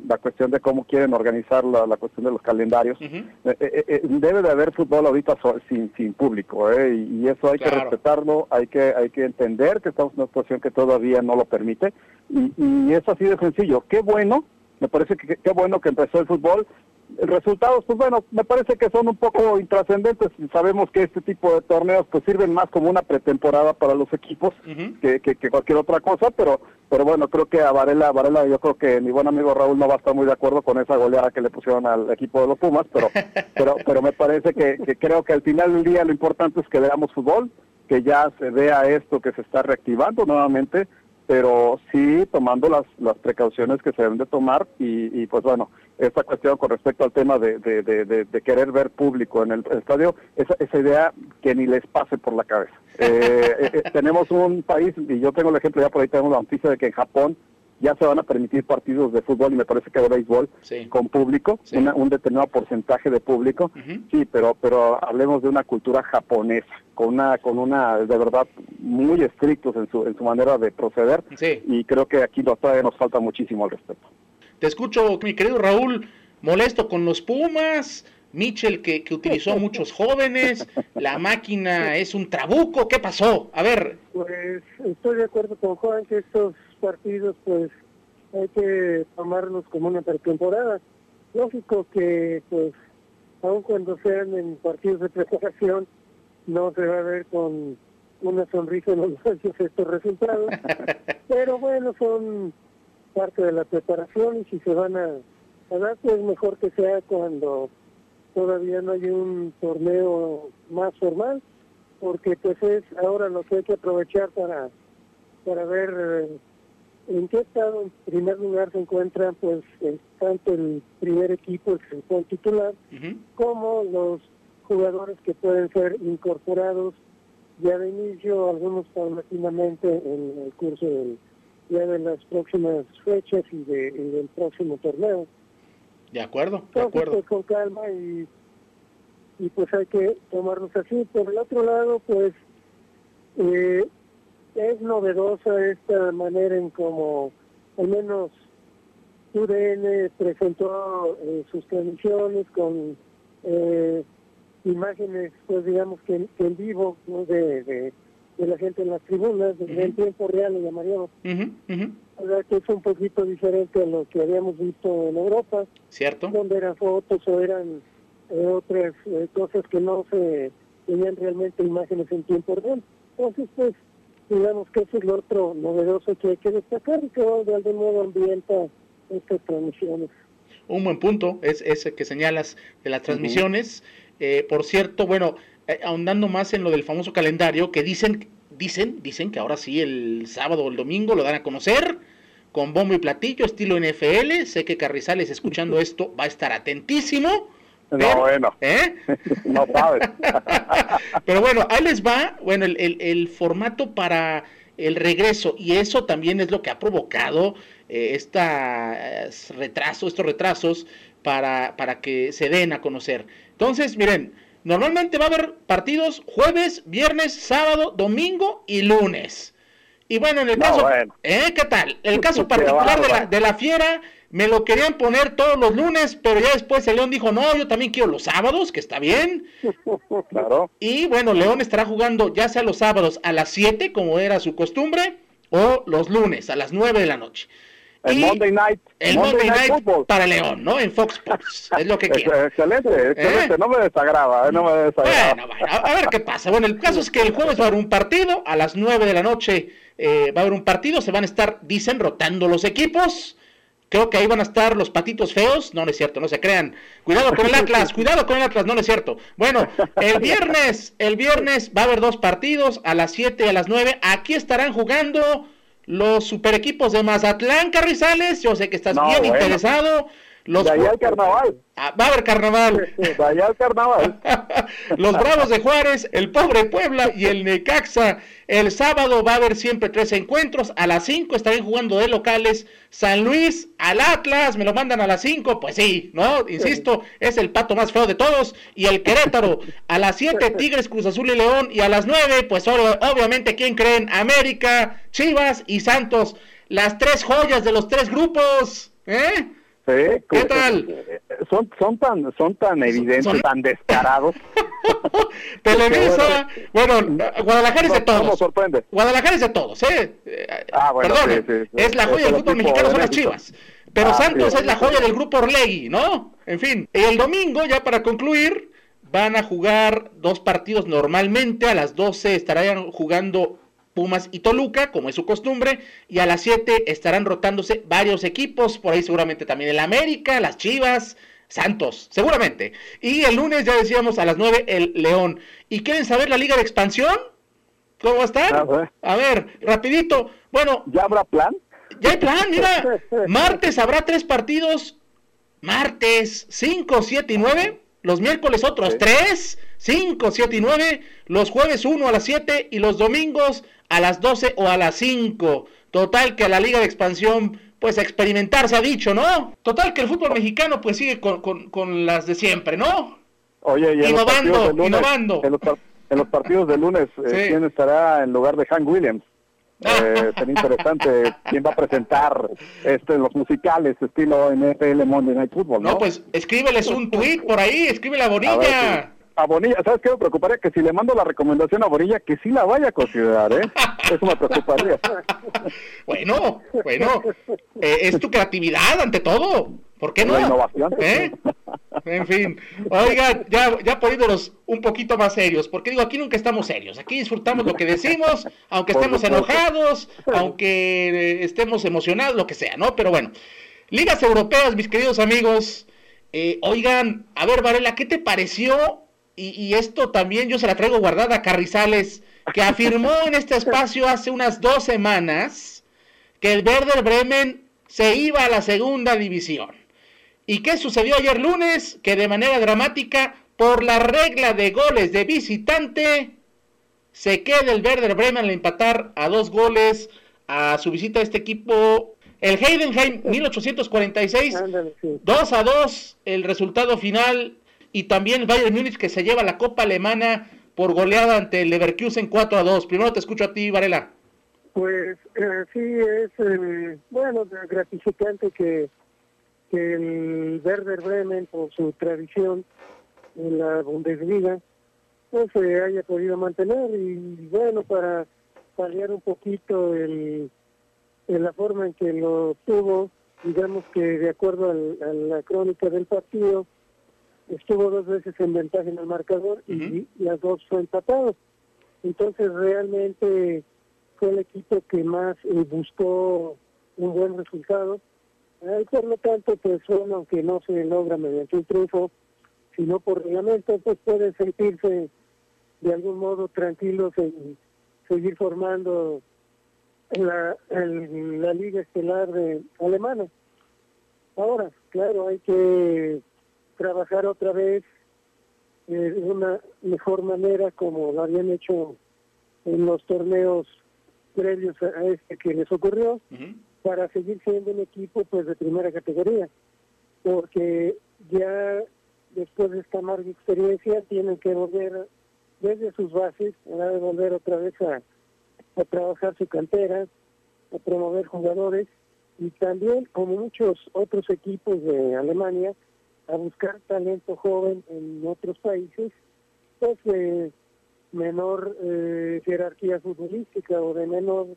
la cuestión de cómo quieren organizar la, cuestión de los calendarios. Eh, eh, eh, debe de haber fútbol ahorita sin, sin público y, eso hay que respetarlo, hay que hay que entender que estamos en una situación que todavía no lo permite y, y es así de sencillo. Qué bueno, me parece que qué bueno que empezó el fútbol resultados, pues bueno, me parece que son un poco intrascendentes. Sabemos que este tipo de torneos pues sirven más como una pretemporada para los equipos que, que, cualquier otra cosa, pero pero bueno, creo que a Varela, Varela, yo creo que mi buen amigo Raúl no va a estar muy de acuerdo con esa goleada que le pusieron al equipo de los Pumas, pero [laughs] pero pero me parece que, que creo que al final del día lo importante es que veamos fútbol, que ya se vea esto que se está reactivando nuevamente pero sí tomando las, las precauciones que se deben de tomar y, pues bueno, esta cuestión con respecto al tema de, de, querer ver público en el, estadio, esa, esa, idea que ni les pase por la cabeza. Eh, eh, eh, tenemos un país, y yo tengo el ejemplo, ya por ahí tenemos la noticia de que en Japón ya se van a permitir partidos de fútbol y me parece que de béisbol con público, un determinado porcentaje de público, sí, pero pero hablemos de una cultura japonesa, con una con una de verdad muy estrictos en su en su manera de proceder. Y creo que aquí todavía nos falta muchísimo al respecto. Te escucho, mi querido Raúl, molesto con los Pumas, Mitchell que, que utilizó a muchos [laughs] jóvenes, la máquina es un trabuco, ¿qué pasó? A ver. Pues estoy de acuerdo con Juan que estos partidos pues hay que tomarlos como una pretemporada. Lógico que pues aun cuando sean en partidos de preparación no se va a ver con una sonrisa en los [laughs] ojos estos resultados, [laughs] pero bueno, son parte de la preparación y si se van a, a dar pues mejor que sea cuando todavía no hay un torneo más formal, porque pues es ahora lo que hay que aprovechar para para ver eh, ¿En qué estado, en primer lugar, se encuentra pues tanto el primer equipo, el titular, como los jugadores que pueden ser incorporados ya de inicio, algunos paulatinamente en el curso ya de las próximas fechas y, de, del próximo torneo. De acuerdo, de acuerdo. Pues, con calma y, y pues hay que tomarlos así. Por el otro lado, pues eh, es novedosa esta manera en como, al menos UDN presentó eh, sus transmisiones con eh, imágenes, pues digamos que, en vivo de, de, la gente en las tribunas, en tiempo real le llamaríamos. O sea, que es un poquito diferente a lo que habíamos visto en Europa. Cierto. Donde eran fotos o eran eh, otras eh, cosas que no se tenían realmente imágenes en tiempo real. Entonces, pues, digamos que eso es lo otro novedoso que hay que destacar y que de algún modo ambienta estas transmisiones. Un buen punto es ese que señalas de las transmisiones. Eh, por cierto, bueno, eh, ahondando más en lo del famoso calendario, que dicen, dicen, dicen que ahora sí el sábado o el domingo lo dan a conocer con bombo y platillo, estilo NFL. Sé que Carrizales escuchando [laughs] esto va a estar atentísimo. No, bueno. ¿eh? [laughs] no sabes. [laughs] pero bueno, ahí les va, bueno, el, el, formato para el regreso, y eso también es lo que ha provocado eh, estos retrasos para, para que se den a conocer. Entonces, miren, normalmente va a haber partidos jueves, viernes, sábado, domingo y lunes. Y bueno, en el caso, ¿eh? ¿Qué tal? El caso particular de la, de la Fiera, me lo querían poner todos los lunes, pero ya después el León dijo, no, yo también quiero los sábados, que está bien. [laughs] Claro. Y bueno, León estará jugando ya sea los sábados a las 7, como era su costumbre, o los lunes a las 9 de la noche. El Monday Night. El Monday, Night, para León, ¿no? En Fox Sports. [laughs] Es lo que quiero. Excelente, excelente. ¿Eh? No me desagrada, ¿eh? no me desagrada. Bueno, a, ver qué pasa. Bueno, el caso es que el jueves va a haber un partido. A las 9 de la noche eh, va a haber un partido. Se van a estar, dicen, rotando los equipos. Creo que ahí van a estar los patitos feos. No, no es cierto, no se crean. Cuidado con el Atlas, [laughs] cuidado con el Atlas, no, no es cierto. Bueno, el [laughs] viernes, el viernes va a haber dos partidos a las 7 y a las 9. Aquí estarán jugando los super equipos de Mazatlán, Carrizales, yo sé que estás bien interesado. Los de allá al carnaval. Ah, va a haber carnaval. [laughs] De allá al carnaval. [laughs] los Bravos de Juárez, el pobre Puebla y el Necaxa. El sábado va a haber siempre tres encuentros. A las 5 estarán jugando de locales. San Luis al Atlas, me lo mandan a las 5. Pues sí, ¿no? Insisto, es el pato más feo de todos. Y el Querétaro a las 7, Tigres, Cruz Azul y León. Y a las 9, pues obviamente, ¿quién creen? América, Chivas y Santos. Las tres joyas de los tres grupos. ¿Eh? ¿Qué tal? Son, son tan, son tan evidentes, tan descarados. [laughs] Televisa, [laughs] bueno, Guadalajara es de todos. sorprende. Guadalajara es de todos, ¿eh? Ah, bueno, Perdón, es la joya del fútbol mexicano, son las chivas. Pero ah, Santos es la joya del grupo Orlegui, ¿no? En fin, el domingo, ya para concluir, van a jugar dos partidos normalmente. A las 12 estarán jugando Pumas y Toluca, como es su costumbre, y a las 7 estarán rotándose varios equipos, por ahí seguramente también el América, las Chivas, Santos, seguramente. Y el lunes ya decíamos a las 9 el León. ¿Y quieren saber la Liga de Expansión? ¿Cómo va a estar? A ver, rapidito. Bueno. ¿Ya habrá plan? Ya hay plan, mira. [laughs] Martes habrá tres partidos. Martes 5, 7 y 9. Los miércoles otros tres. 5, 7 y 9. Los jueves 1 a las 7 y los domingos a las 12 o a las 5. Total que a la Liga de Expansión, pues experimentar se ha dicho, ¿no? Total que el fútbol mexicano pues sigue con, con, las de siempre, ¿no? Oye, y innovando, innovando. En los, partidos de lunes, eh, ¿quién estará en lugar de Hank Williams? [laughs] Eh, sería interesante quién va a presentar este los musicales estilo NFL Monday Night Football, ¿no? No, pues escríbeles un [laughs] tweet por ahí, escríbele a Bonilla a Bonilla, ¿sabes qué me preocuparía? Que si le mando la recomendación a Bonilla, que sí la vaya a considerar, ¿eh? Eso me preocuparía. [laughs] bueno, bueno, eh, es tu creatividad ante todo. ¿Por qué no? La innovación. ¿Eh? En fin, oiga, ya, ya poniéndonos un poquito más serios, porque digo, aquí nunca estamos serios, aquí disfrutamos lo que decimos, aunque estemos enojados, aunque eh, estemos emocionados, lo que sea, ¿no? Pero bueno, ligas europeas, mis queridos amigos, eh, oigan, a ver, Varela, ¿qué te pareció y, esto también yo se la traigo guardada a Carrizales, que afirmó en este espacio hace unas dos semanas que el Werder Bremen se iba a la segunda división. ¿Y qué sucedió ayer lunes? Que de manera dramática, por la regla de goles de visitante, se queda el Werder Bremen al empatar a dos goles a su visita a este equipo. El Heidenheim 1846, 2 a 2, el resultado final y también Bayern Múnich que se lleva la Copa Alemana por goleada ante el Leverkusen 4 a 2. Primero te escucho a ti, Varela. Pues eh, sí, es eh, bueno, gratificante que que el Werder Bremen, por su tradición en la Bundesliga, no se haya podido mantener y bueno, para paliar un poquito el, la forma en que lo tuvo, digamos que de acuerdo a la crónica del partido, estuvo dos veces en ventaja en el marcador y las dos fue empatado. Entonces realmente fue el equipo que más eh, buscó un buen resultado. y por lo tanto, pues bueno, aunque no se logra mediante un triunfo, sino por reglamento, pues pueden sentirse de algún modo tranquilos en seguir formando la, la liga estelar de alemana. Ahora, claro, hay que trabajar otra vez eh, de una mejor manera como lo habían hecho en los torneos previos a este que les ocurrió para seguir siendo un equipo pues de primera categoría. Porque ya después de esta amarga experiencia tienen que volver desde sus bases a volver otra vez a, a trabajar su cantera a promover jugadores. Y también como muchos otros equipos de Alemania a buscar talento joven en otros países, pues de menor eh, jerarquía futbolística o de menor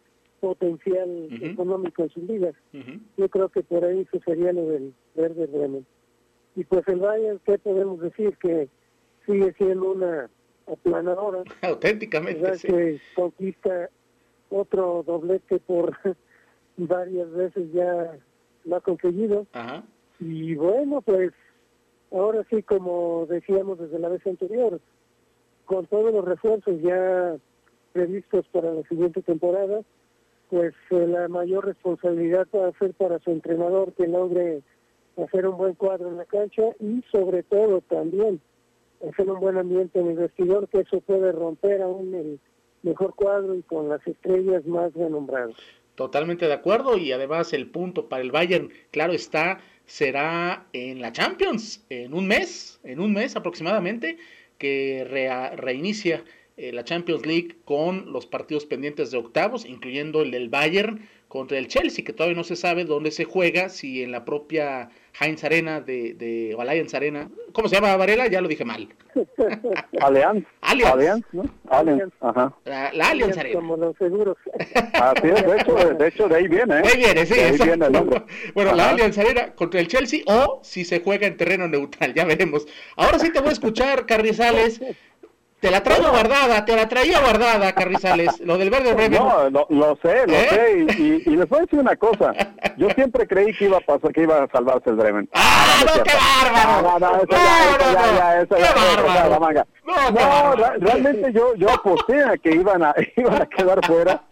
potencial económico en sus ligas. Yo creo que por ahí eso sería lo del Verde Bremen. Y pues el Bayern, ¿qué podemos decir? Que sigue siendo una aplanadora. [laughs] Auténticamente, sí. Que conquista otro doblete por [laughs] varias veces ya lo ha conseguido. Y bueno, pues ahora sí, como decíamos desde la vez anterior, con todos los refuerzos ya previstos para la siguiente temporada, pues eh, la mayor responsabilidad va a ser para su entrenador que logre hacer un buen cuadro en la cancha y sobre todo también hacer un buen ambiente en el vestidor, que eso puede romper aún el mejor cuadro y con las estrellas más renombradas. Totalmente de acuerdo y además el punto para el Bayern, claro está, será en la Champions, en un mes, en un mes aproximadamente, que reinicia eh, la Champions League con los partidos pendientes de octavos, incluyendo el del Bayern contra el Chelsea, que todavía no se sabe dónde se juega, si en la propia Heinz Arena de, de Allianz Arena. ¿Cómo se llama Varela? Ya lo dije mal. [laughs] Allianz. Allianz. ¿no? Allianz, ajá. La, la Allianz Arena. Como los seguros. [laughs] Así es, de hecho, de, hecho, de ahí viene. ¿eh? De ahí viene, sí. De ahí viene el nombre. [laughs] Bueno, la Allianz Arena contra el Chelsea o si se juega en terreno neutral, ya veremos. Ahora sí te voy a escuchar, Carrizales. Te la traigo guardada, te la traía guardada, Carrizales, lo del verde Bremen. No, lo, lo sé, lo ¿Eh? sé, y, y, les voy a decir una cosa. Yo [laughs] siempre creí que iba a pasar, que iba a salvarse el Bremen. ¡Ah, no, qué bárbaro! No, no, eso ya, ya, ya, eso ya. No, no realmente yo, yo aposté a que iban a, [laughs] iban a quedar fuera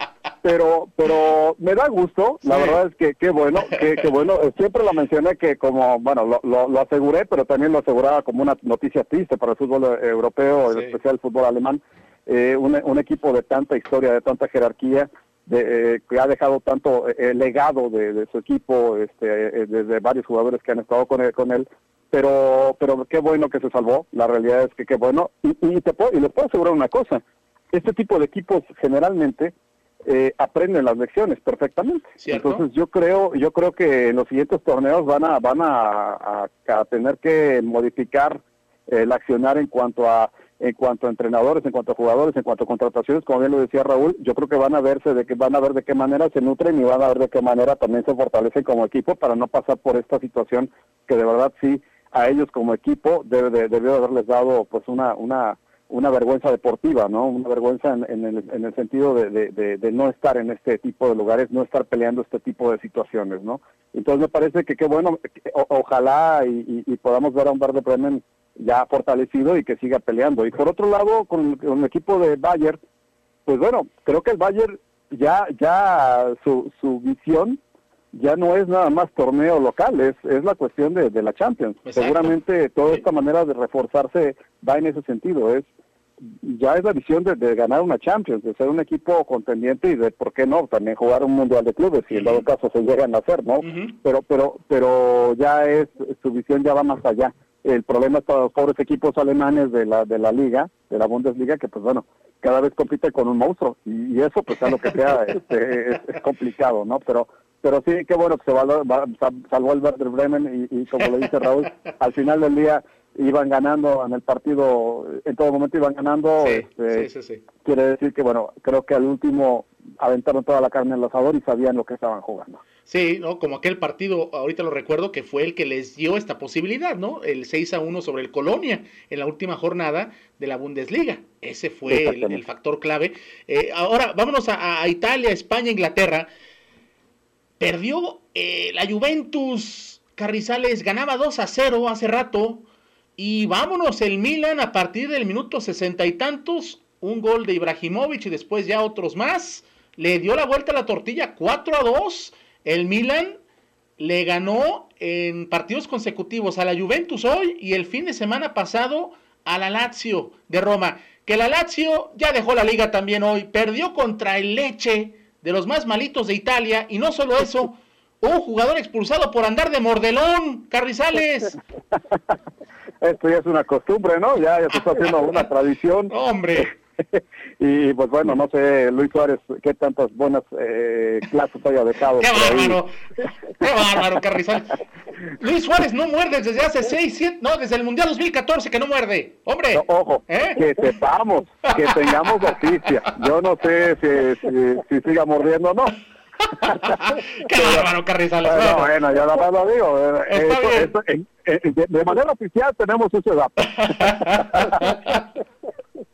pero pero me da gusto, la verdad es que qué bueno, que, bueno, [laughs] siempre lo mencioné que como, bueno, lo, lo, aseguré, pero también lo aseguraba como una noticia triste para el fútbol europeo, en especial el fútbol alemán, eh, un, un, equipo de tanta historia, de tanta jerarquía, de, eh, que ha dejado tanto eh, legado de, su equipo, este, desde varios jugadores que han estado con él, con él. Pero pero qué bueno que se salvó, la realidad es que qué bueno, y, y, te puedo, y les puedo asegurar una cosa, este tipo de equipos generalmente eh, aprenden las lecciones perfectamente. Entonces yo creo, yo creo que en los siguientes torneos van a, van a, a, tener que modificar el accionar en cuanto a en cuanto a entrenadores, en cuanto a jugadores, en cuanto a contrataciones, como bien lo decía Raúl, yo creo que van a verse de que van a ver de qué manera se nutren y van a ver de qué manera también se fortalecen como equipo para no pasar por esta situación que de verdad sí a ellos como equipo debe de, debió haberles dado pues una una una vergüenza deportiva, ¿no? Una vergüenza en, el, en el, sentido de, de, no estar en este tipo de lugares, no estar peleando este tipo de situaciones, ¿no? Entonces me parece que qué bueno, ojalá y, podamos ver a un Verde Bremen ya fortalecido y que siga peleando. Y por otro lado, con, el equipo de Bayern, pues bueno, creo que el Bayern ya, ya su, su visión ya no es nada más torneo local, es, es la cuestión de, de la Champions. Seguramente toda esta manera de reforzarse va en ese sentido, es ya es la visión de, ganar una Champions, de ser un equipo contendiente y de, ¿por qué no?, también jugar un Mundial de Clubes, si en todo caso se llegan a hacer, ¿no? Pero pero pero ya es, su visión ya va más allá. El problema es para los pobres equipos alemanes de la de la liga, de la Bundesliga, que pues bueno, cada vez compite con un monstruo y, eso pues a lo que sea [laughs] este, es, complicado, ¿no? Pero pero sí, qué bueno que se salvó el Werder Bremen y, como le dice Raúl, [laughs] al final del día iban ganando en el partido, en todo momento iban ganando. este, sí, sí, quiere decir que, bueno, creo que al último aventaron toda la carne al asador y sabían lo que estaban jugando. Sí, ¿no? Como aquel partido, ahorita lo recuerdo, que fue el que les dio esta posibilidad, ¿no? El 6 a 1 sobre el Colonia en la última jornada de la Bundesliga. Ese fue el, factor clave. Eh, ahora, vámonos a, Italia, España, Inglaterra. Perdió eh, la Juventus, Carrizales ganaba 2 a 0 hace rato. Y vámonos, el Milan a partir del minuto sesenta y tantos, un gol de Ibrahimovic y después ya otros más. Le dio la vuelta a la tortilla 4 a 2 el Milan le ganó en partidos consecutivos a la Juventus hoy y el fin de semana pasado a la Lazio de Roma. Que la Lazio ya dejó la liga también hoy, perdió contra el Leche de los más malitos de Italia y no solo eso, un jugador expulsado por andar de mordelón, Carrizales. [laughs] Esto ya es una costumbre, ¿no? Ya, ya se está haciendo una [laughs] tradición. Hombre. [laughs] y pues bueno, no sé, Luis Suárez, qué tantas buenas eh, clases haya dejado. ¡Qué bárbaro! ¡Qué bárbaro, Carrizal! Luis Suárez no muerde desde hace 6, 7, no, desde el Mundial 2014 que no muerde. ¡Hombre! ojo, ¿eh? que sepamos, que tengamos noticia. Yo no sé si, si, siga mordiendo o no. [laughs] ¡Qué bárbaro, Carrizales! Bueno, bueno, ya la lo digo. Eh, de manera oficial tenemos ese dato. [laughs]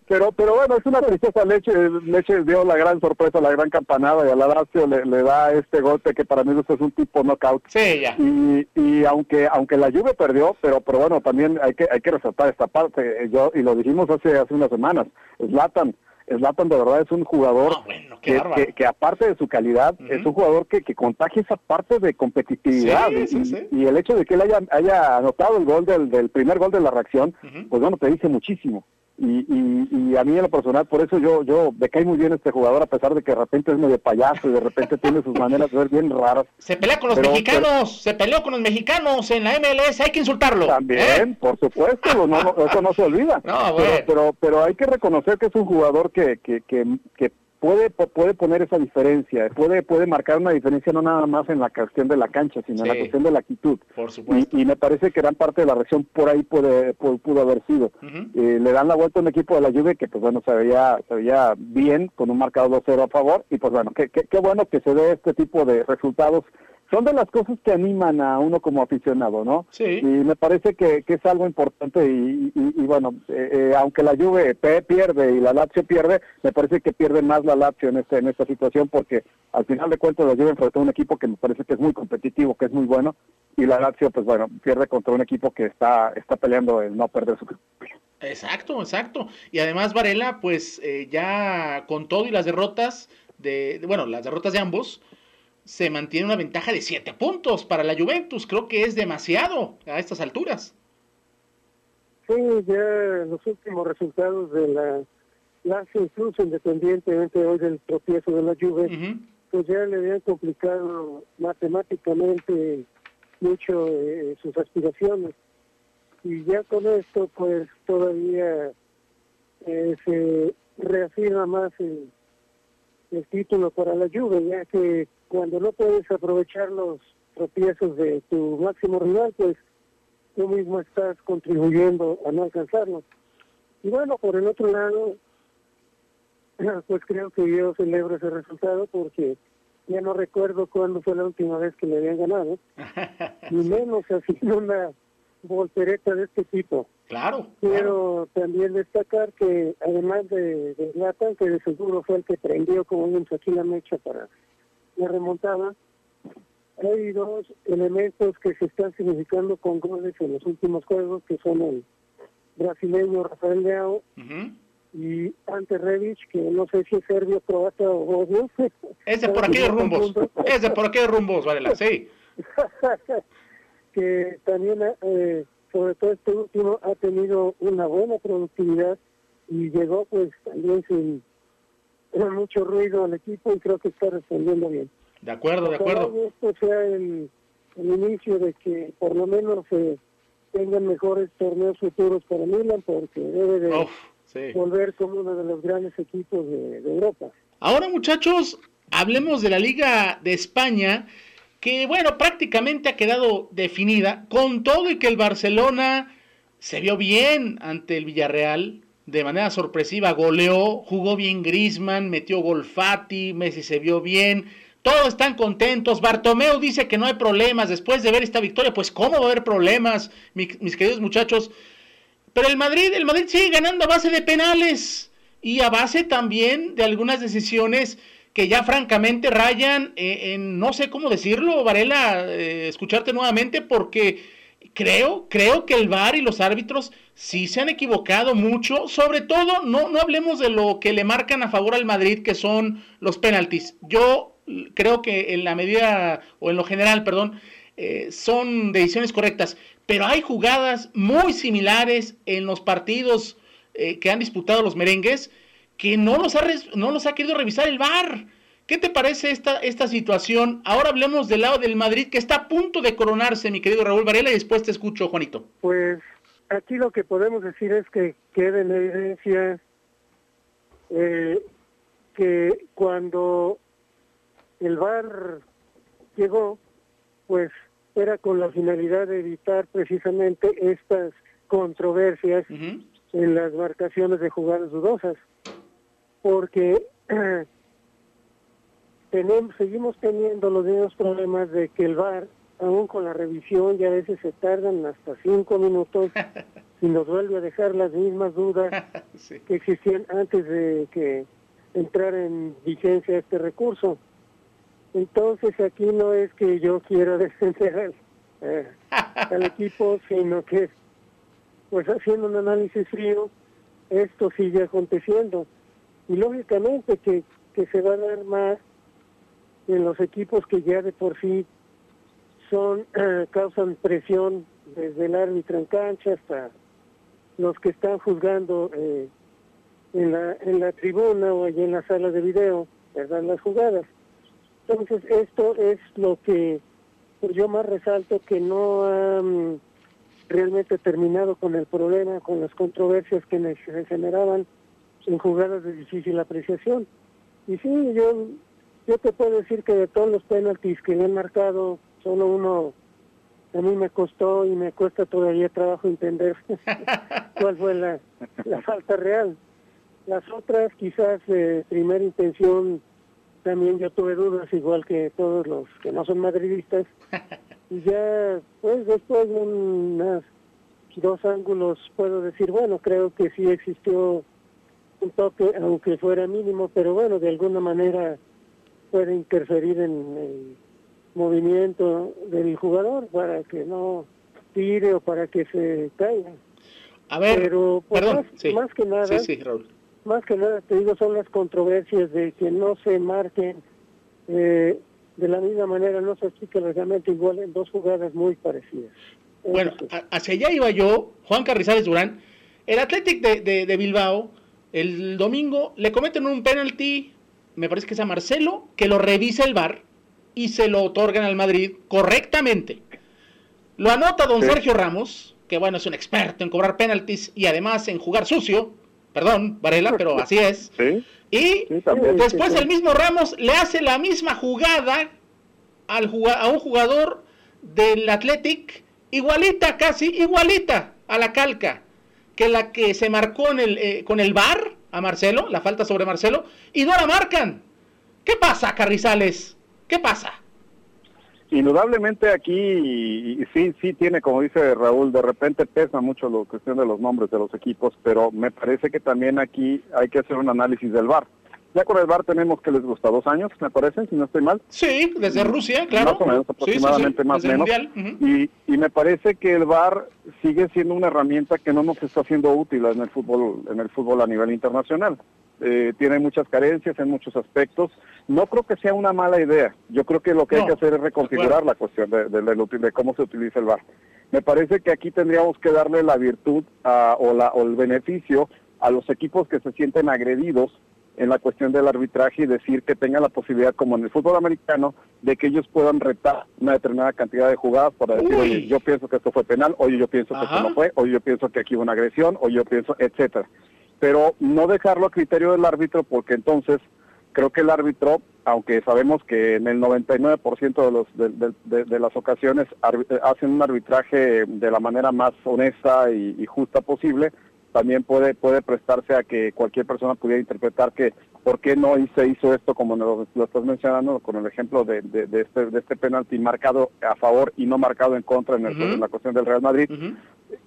pero pero bueno, es una tristeza. Leche Leche dio la gran sorpresa, la gran campanada y a la Lazio le, da este golpe que para mí es un tipo knockout. Sí, ya. Y, y aunque aunque la Juve perdió, pero pero bueno, también hay que hay que resaltar esta parte. Yo y lo dijimos hace hace unas semanas. Zlatan Zlatan de verdad es un jugador ah, que, que, aparte de su calidad, es un jugador que, que contagia esa parte de competitividad. y, el hecho de que él haya, haya anotado el gol del, del primer gol de la reacción, pues bueno, te dice muchísimo. Y, y, a mí en lo personal, por eso yo yo me cae muy bien este jugador, a pesar de que de repente es medio payaso y de repente tiene sus maneras de ver bien raras. Se pelea con los mexicanos, se peleó con los mexicanos en la MLS, hay que insultarlo. También, ¿eh? por supuesto, no, eso no se olvida. pero, pero, pero, hay que reconocer que es un jugador que, que, que, que puede puede poner esa diferencia, puede puede marcar una diferencia no nada más en la cuestión de la cancha, sino en la cuestión de la actitud. Por supuesto. Y, me parece que gran parte de la reacción por ahí puede, pudo, haber sido. Eh, le dan la vuelta a un equipo de la Juve que pues bueno se veía se veía bien con un marcado 2-0 a favor y pues bueno qué, qué, qué bueno que se dé este tipo de resultados son de las cosas que animan a uno como aficionado, ¿no? Sí. Y me parece que, que es algo importante y, y, bueno, eh, eh, aunque la Juve pierde y la Lazio pierde, me parece que pierde más la Lazio en, este, en esta situación porque al final de cuentas la Juve enfrentó a un equipo que me parece que es muy competitivo, que es muy bueno y la Lazio, pues bueno, pierde contra un equipo que está, está peleando el no perder su Exacto, exacto. Y además Varela, pues eh, ya con todo y las derrotas, de, bueno, las derrotas de ambos, se mantiene una ventaja de 7 puntos para la Juventus. Creo que es demasiado a estas alturas. Sí, ya los últimos resultados de la Lazio, incluso independientemente hoy del tropiezo de la Juve, pues ya le habían complicado matemáticamente mucho eh, sus aspiraciones. Y ya con esto, pues todavía eh, se reafirma más el, el título para la Juve, ya que cuando no puedes aprovechar los tropiezos de tu máximo rival, pues tú mismo estás contribuyendo a no alcanzarlos. Y bueno, por el otro lado, [clears throat] pues creo que yo celebro ese resultado porque ya no recuerdo cuándo fue la última vez que le habían ganado, [laughs] ni menos así una voltereta de este tipo. Claro. Quiero también destacar que además de, de que de seguro fue el que prendió como un aquí la mecha para la remontada, hay dos elementos que se están significando con goles en los últimos juegos, que son el brasileño Rafael Leao y Ante Revic, que no sé si es serbio, croata o bosnio. [laughs] Es de por [laughs] aquí de rumbos, es de por aquí de rumbos, vale, sí. [laughs] que también, eh, sobre todo este último, ha tenido una buena productividad y llegó pues también sin mucho ruido al equipo y creo que está respondiendo bien. De acuerdo, de acuerdo. Esto sea el, inicio de que por lo menos se tengan mejores torneos futuros para Milan porque debe de volver como uno de los grandes equipos de, Europa. Ahora muchachos, hablemos de la Liga de España que bueno, prácticamente ha quedado definida, con todo y que el Barcelona se vio bien ante el Villarreal, de manera sorpresiva, goleó, jugó bien Grisman, metió gol Fati, Messi se vio bien, todos están contentos. Bartomeu dice que no hay problemas después de ver esta victoria. Pues, ¿cómo va a haber problemas, mis queridos muchachos? Pero el Madrid, el Madrid sigue ganando a base de penales y a base también de algunas decisiones que ya francamente rayan en, no sé cómo decirlo, Varela, eh, escucharte nuevamente porque creo, creo que el VAR y los árbitros sí se han equivocado mucho, sobre todo no, no hablemos de lo que le marcan a favor al Madrid, que son los penaltis. Yo creo que en la medida, o en lo general, perdón, eh, son decisiones correctas, pero hay jugadas muy similares en los partidos eh, que han disputado los merengues que no los ha, no los ha querido revisar el VAR. ¿Qué te parece esta, esta situación? Ahora hablemos del lado del Madrid, que está a punto de coronarse, mi querido Raúl Varela, y después te escucho, Juanito. Pues aquí lo que podemos decir es que queda en evidencia eh, que cuando el VAR llegó, pues era con la finalidad de evitar precisamente estas controversias en las marcaciones de jugadas dudosas, porque [clears throat] tenemos, seguimos teniendo los mismos problemas de que el VAR, aún con la revisión, ya a veces se tardan hasta cinco minutos [laughs] y nos vuelve a dejar las mismas dudas [laughs] que existían antes de que entrara en vigencia este recurso. Entonces aquí no es que yo quiera [laughs] defender eh, al, equipo, sino que pues haciendo un análisis frío, esto sigue aconteciendo. Y lógicamente que, que se va a dar más en los equipos que ya de por sí son [clears throat] eh, causan presión desde el árbitro en cancha hasta los que están juzgando eh, en la en la tribuna o allí en la sala de video, ¿verdad? Las jugadas. Entonces, esto es lo que pues, yo más resalto que no ha mm, realmente terminado con el problema, con las controversias que se generaban en jugadas de difícil apreciación. Y sí, yo, yo te puedo decir que de todos los penaltis que le han marcado, solo uno a mí me costó y me cuesta todavía trabajo entender [laughs] cuál fue la, la falta real. Las otras quizás de primera intención también yo tuve dudas, igual que todos los que no son madridistas. [laughs] Y ya, pues después de unos dos ángulos puedo decir, bueno, creo que sí existió un toque, aunque fuera mínimo, pero bueno, de alguna manera puede interferir en el movimiento del jugador para que no tire o para que se caiga. A ver, pero pues, perdón, más, que nada, sí, sí, Raúl más que nada te digo son las controversias de que no se marquen eh, de la misma manera, no se explica realmente igual en dos jugadas muy parecidas. Bueno, hacia allá iba yo, Juan Carrizales Durán, el Athletic de, de, Bilbao, el domingo le cometen un penalti, me parece que es a Marcelo, que lo revisa el VAR y se lo otorgan al Madrid correctamente. Lo anota don Sergio Ramos, que bueno, es un experto en cobrar penaltis y además en jugar sucio, Perdón, Varela, pero así es. [laughs] Y después el mismo Ramos le hace la misma jugada al a un jugador del Athletic, igualita, casi igualita a la calca que la que se marcó en el, eh, con el VAR a Marcelo, la falta sobre Marcelo, y no la marcan. ¿Qué pasa, Carrizales? ¿Qué pasa? Indudablemente aquí sí, sí tiene, como dice Raúl, de repente pesa mucho la cuestión de los nombres de los equipos, pero me parece que también aquí hay que hacer un análisis del VAR. Ya con el VAR tenemos que les gusta dos años, me parece, si no estoy mal. Sí, desde Rusia, claro. Más o menos, aproximadamente más o menos. y, y me parece que el VAR sigue siendo una herramienta que no nos está siendo útil en el fútbol, en el fútbol a nivel internacional. Eh, tiene muchas carencias en muchos aspectos. No creo que sea una mala idea. Yo creo que lo que hay que hacer es reconfigurar la cuestión de, de, cómo se utiliza el VAR. Me parece que aquí tendríamos que darle la virtud o, la, o el beneficio a los equipos que se sienten agredidos en la cuestión del arbitraje y decir que tengan la posibilidad, como en el fútbol americano, de que ellos puedan retar una determinada cantidad de jugadas para decir, oye, yo pienso que esto fue penal, oye, yo pienso que esto no fue, oye, yo pienso que aquí hubo una agresión, oye, yo pienso, etcétera. Pero no dejarlo a criterio del árbitro porque entonces creo que el árbitro aunque sabemos que en el 99% de, los, de, de, las ocasiones hacen un arbitraje de la manera más honesta y, justa posible, también puede, puede prestarse a que cualquier persona pudiera interpretar que por qué no se hizo esto como lo, estás mencionando con el ejemplo de, este, de este penalti marcado a favor y no marcado en contra en, la cuestión del Real Madrid.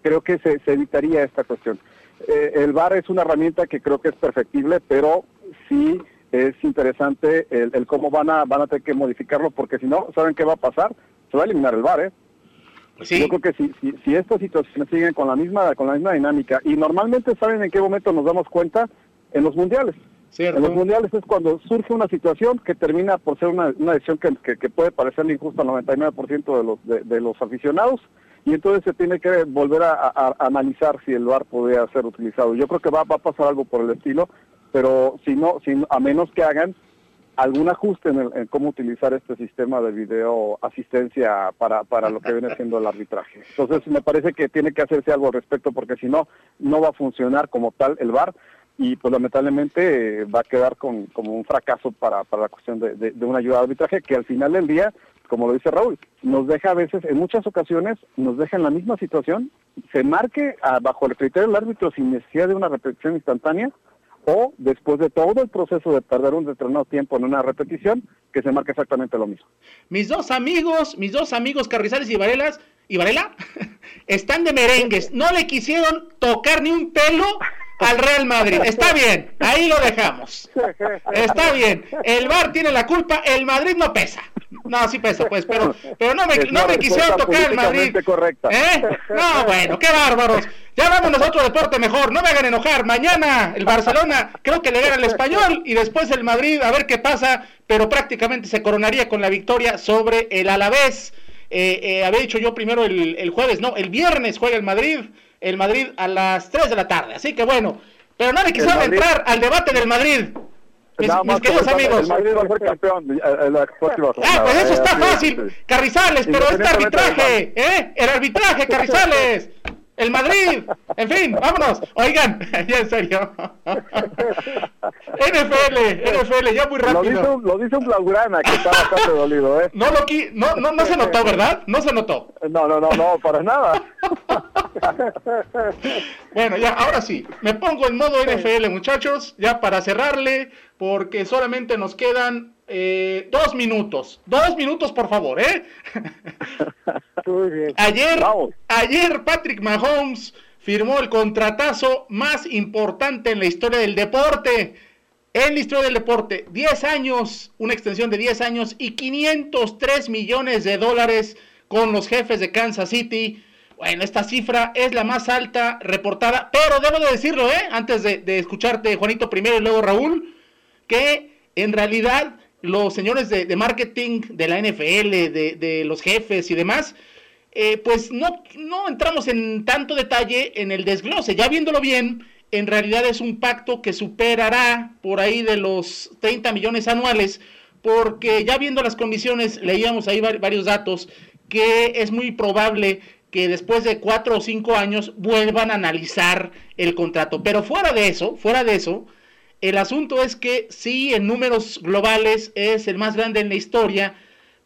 Creo que se, evitaría esta cuestión. Eh, el VAR es una herramienta que creo que es perfectible, pero sí es interesante el, cómo van a van a tener que modificarlo porque si no saben qué va a pasar se va a eliminar el VAR ¿eh? Pues yo creo que si, si, si estas situaciones siguen con la misma con la misma dinámica y normalmente saben en qué momento nos damos cuenta en los mundiales. En los mundiales es cuando surge una situación que termina por ser una, una decisión que, que, puede parecer injusta al 99% de los de, los aficionados y entonces se tiene que volver a, analizar si el VAR podría ser utilizado. Yo creo que va, va a pasar algo por el estilo, pero si no, si, a menos que hagan algún ajuste en, cómo utilizar este sistema de video asistencia para, para lo que viene [laughs] siendo el arbitraje. Entonces me parece que tiene que hacerse algo al respecto porque si no, no va a funcionar como tal el VAR y pues lamentablemente va a quedar con, como un fracaso para, para la cuestión de, de, una ayuda de arbitraje que al final del día, como lo dice Raúl, nos deja a veces, en muchas ocasiones, nos deja en la misma situación, se marque bajo el criterio del árbitro sin necesidad de una repetición instantánea, o después de todo el proceso de perder un determinado tiempo en una repetición, que se marque exactamente lo mismo. Mis dos amigos, mis dos amigos Carrizales y Varelas, y Varela, [laughs] están de merengues, no le quisieron tocar ni un pelo al Real Madrid. Está bien, ahí lo dejamos. Está bien. El VAR tiene la culpa, el Madrid no pesa. No, sí pesa, pues, pero, pero no me, no me quisieron tocar el Madrid. ¿Eh? No, bueno, qué bárbaros. Ya vamos a otro deporte mejor, no me hagan enojar. Mañana el Barcelona creo que le gana el español y después el Madrid, a ver qué pasa, pero prácticamente se coronaría con la victoria sobre el Alavés. Eh, eh, había dicho yo primero el, el jueves, no, el viernes juega el Madrid el Madrid a las 3 de la tarde. Así que bueno, pero no le quisieron entrar al debate del Madrid. Mis, queridos amigos. El Madrid va a ser campeón. ah, pues eso está fácil. Carrizales, pero este arbitraje, ¿eh? El arbitraje, Carrizales [laughs] el Madrid, en fin, vámonos. Oigan, [laughs] ya en serio. [laughs] NFL, NFL, ya muy rápido. Lo dice un, Blaugrana que está bastante [laughs] dolido, ¿eh? No, lo no, no, no se notó, ¿verdad? No se notó. No, no, no, no, para nada. bueno, ya, ahora sí, me pongo en modo NFL, muchachos, ya para cerrarle, porque solamente nos quedan eh, dos minutos. Dos minutos, por favor, ¿eh? [laughs] Ayer, ayer Patrick Mahomes firmó el contratazo más importante en la historia del deporte. En la historia del deporte, 10 años, una extensión de 10 años y 503 millones de dólares con los jefes de Kansas City. Bueno, esta cifra es la más alta reportada, pero debo de decirlo, ¿eh? Antes de, de escucharte, Juanito, primero y luego Raúl, que en realidad los señores de, marketing de la NFL, de, los jefes y demás, eh, pues no, no entramos en tanto detalle en el desglose. Ya viéndolo bien, en realidad es un pacto que superará por ahí de los 30 millones anuales, porque ya viendo las condiciones, leíamos ahí varios datos, que es muy probable que después de cuatro o cinco años vuelvan a analizar el contrato. Pero fuera de eso, fuera de eso, el asunto es que sí, en números globales es el más grande en la historia,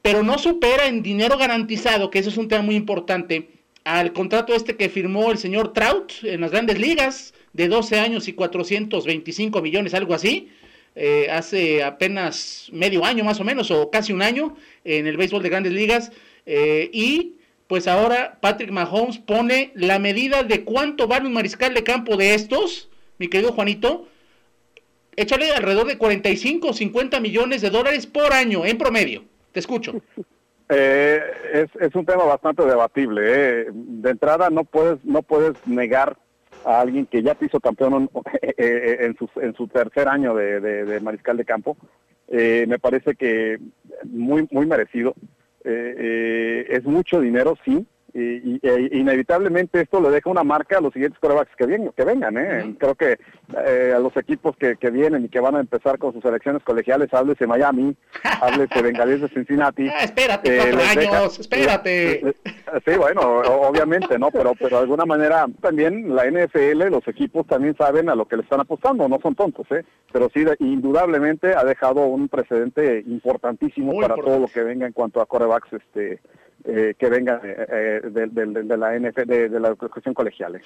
pero no supera en dinero garantizado, que eso es un tema muy importante, al contrato este que firmó el señor Trout en las grandes ligas, de 12 años y 425 millones, algo así, eh, hace apenas medio año más o menos, o casi un año, en el béisbol de grandes ligas, eh, y pues ahora Patrick Mahomes pone la medida de cuánto vale un mariscal de campo de estos, mi querido Juanito, échale alrededor de 45 o 50 millones de dólares por año en promedio. Te escucho. Eh, es, es, un tema bastante debatible. Eh. De entrada no puedes no puedes negar a alguien que ya te hizo campeón [laughs] eh, en, su, en su tercer año de, mariscal de campo. me parece que muy muy merecido. es mucho dinero, sí, y, e inevitablemente esto le deja una marca a los siguientes corebacks que, vienen, que vengan. ¿eh? Creo que eh, a los equipos que, que, vienen y que van a empezar con sus elecciones colegiales, háblese Miami, [laughs] háblese Bengalíes de Cincinnati. Ah, espérate, cuatro años, espérate. sí, bueno, obviamente, ¿no? Pero, pero de alguna manera también la NFL, los equipos también saben a lo que le están apostando, no son tontos, ¿eh? Pero sí, indudablemente ha dejado un precedente importantísimo para todo lo que venga en cuanto a corebacks este, eh, que vengan eh, eh, de, la NF, de, la educación colegial.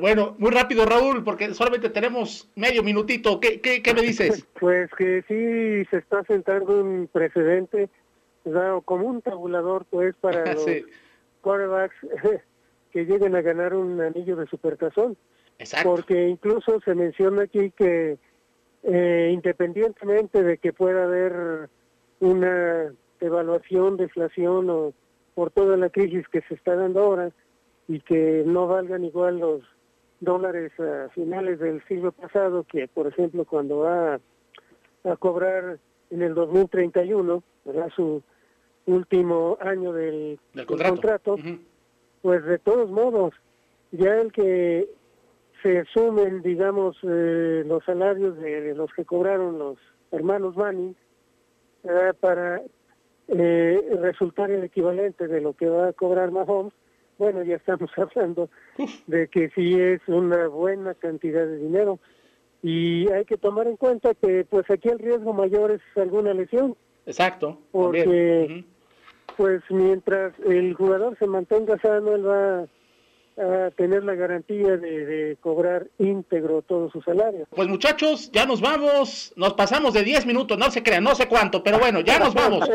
bueno, muy rápido Raúl, porque solamente tenemos medio minutito. ¿Qué, qué, me dices? [laughs] Pues que sí se está sentando un precedente, dado como un tabulador pues para [laughs] los quarterbacks [laughs] que lleguen a ganar un anillo de supertazón. Exacto. Porque incluso se menciona aquí que independientemente de que pueda haber una evaluación, deflación o por toda la crisis que se está dando ahora y que no valgan igual los dólares a finales del siglo pasado que, por ejemplo, cuando va a cobrar en el 2031, ¿verdad? su último año del, contrato, pues de todos modos, ya el que se sumen, digamos, eh, los salarios de los que cobraron los hermanos Manning, para eh, resultar el equivalente de lo que va a cobrar Mahomes, bueno, ya estamos [laughs] hablando de que sí es una buena cantidad de dinero. Y hay que tomar en cuenta que pues aquí el riesgo mayor es alguna lesión. Exacto. Porque pues mientras el jugador se mantenga sano, él va a tener la garantía de, cobrar íntegro todo su salario. Pues muchachos, ya nos vamos, nos pasamos de 10 minutos, no se crean, no sé cuánto, pero bueno, ya nos vamos.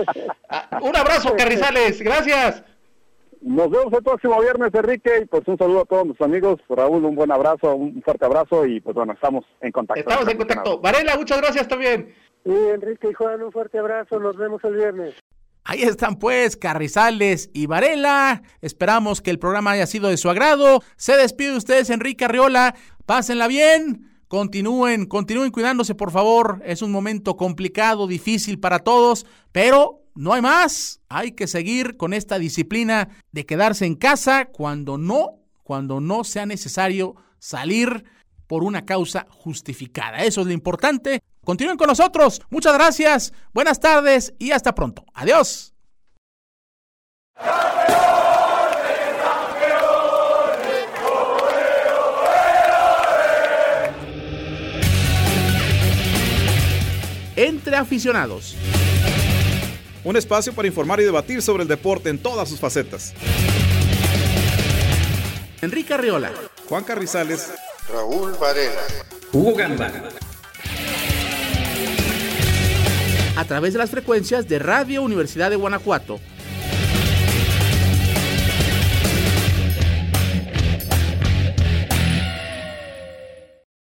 Ah, un abrazo, Carrizales, gracias. Nos vemos el próximo viernes, Enrique, y pues un saludo a todos nuestros amigos. Raúl, un buen abrazo, un fuerte abrazo, y pues bueno, estamos en contacto. Estamos en contacto. Varela, muchas gracias también. Sí, Enrique y Juan, un fuerte abrazo, nos vemos el viernes. Ahí están pues Carrizales y Varela. Esperamos que el programa haya sido de su agrado. Se despide ustedes Enrique Arriola. Pásenla bien. Continúen, continúen cuidándose por favor. Es un momento complicado, difícil para todos, pero no hay más. Hay que seguir con esta disciplina de quedarse en casa cuando no, cuando no sea necesario salir por una causa justificada. Eso es lo importante. Continúen con nosotros. Muchas gracias. Buenas tardes y hasta pronto. Adiós. Entre aficionados. Un espacio para informar y debatir sobre el deporte en todas sus facetas. Enrique Arriola. Juan Carrizales. Raúl Varela. Hugo Gamba. A través de las frecuencias de Radio Universidad de Guanajuato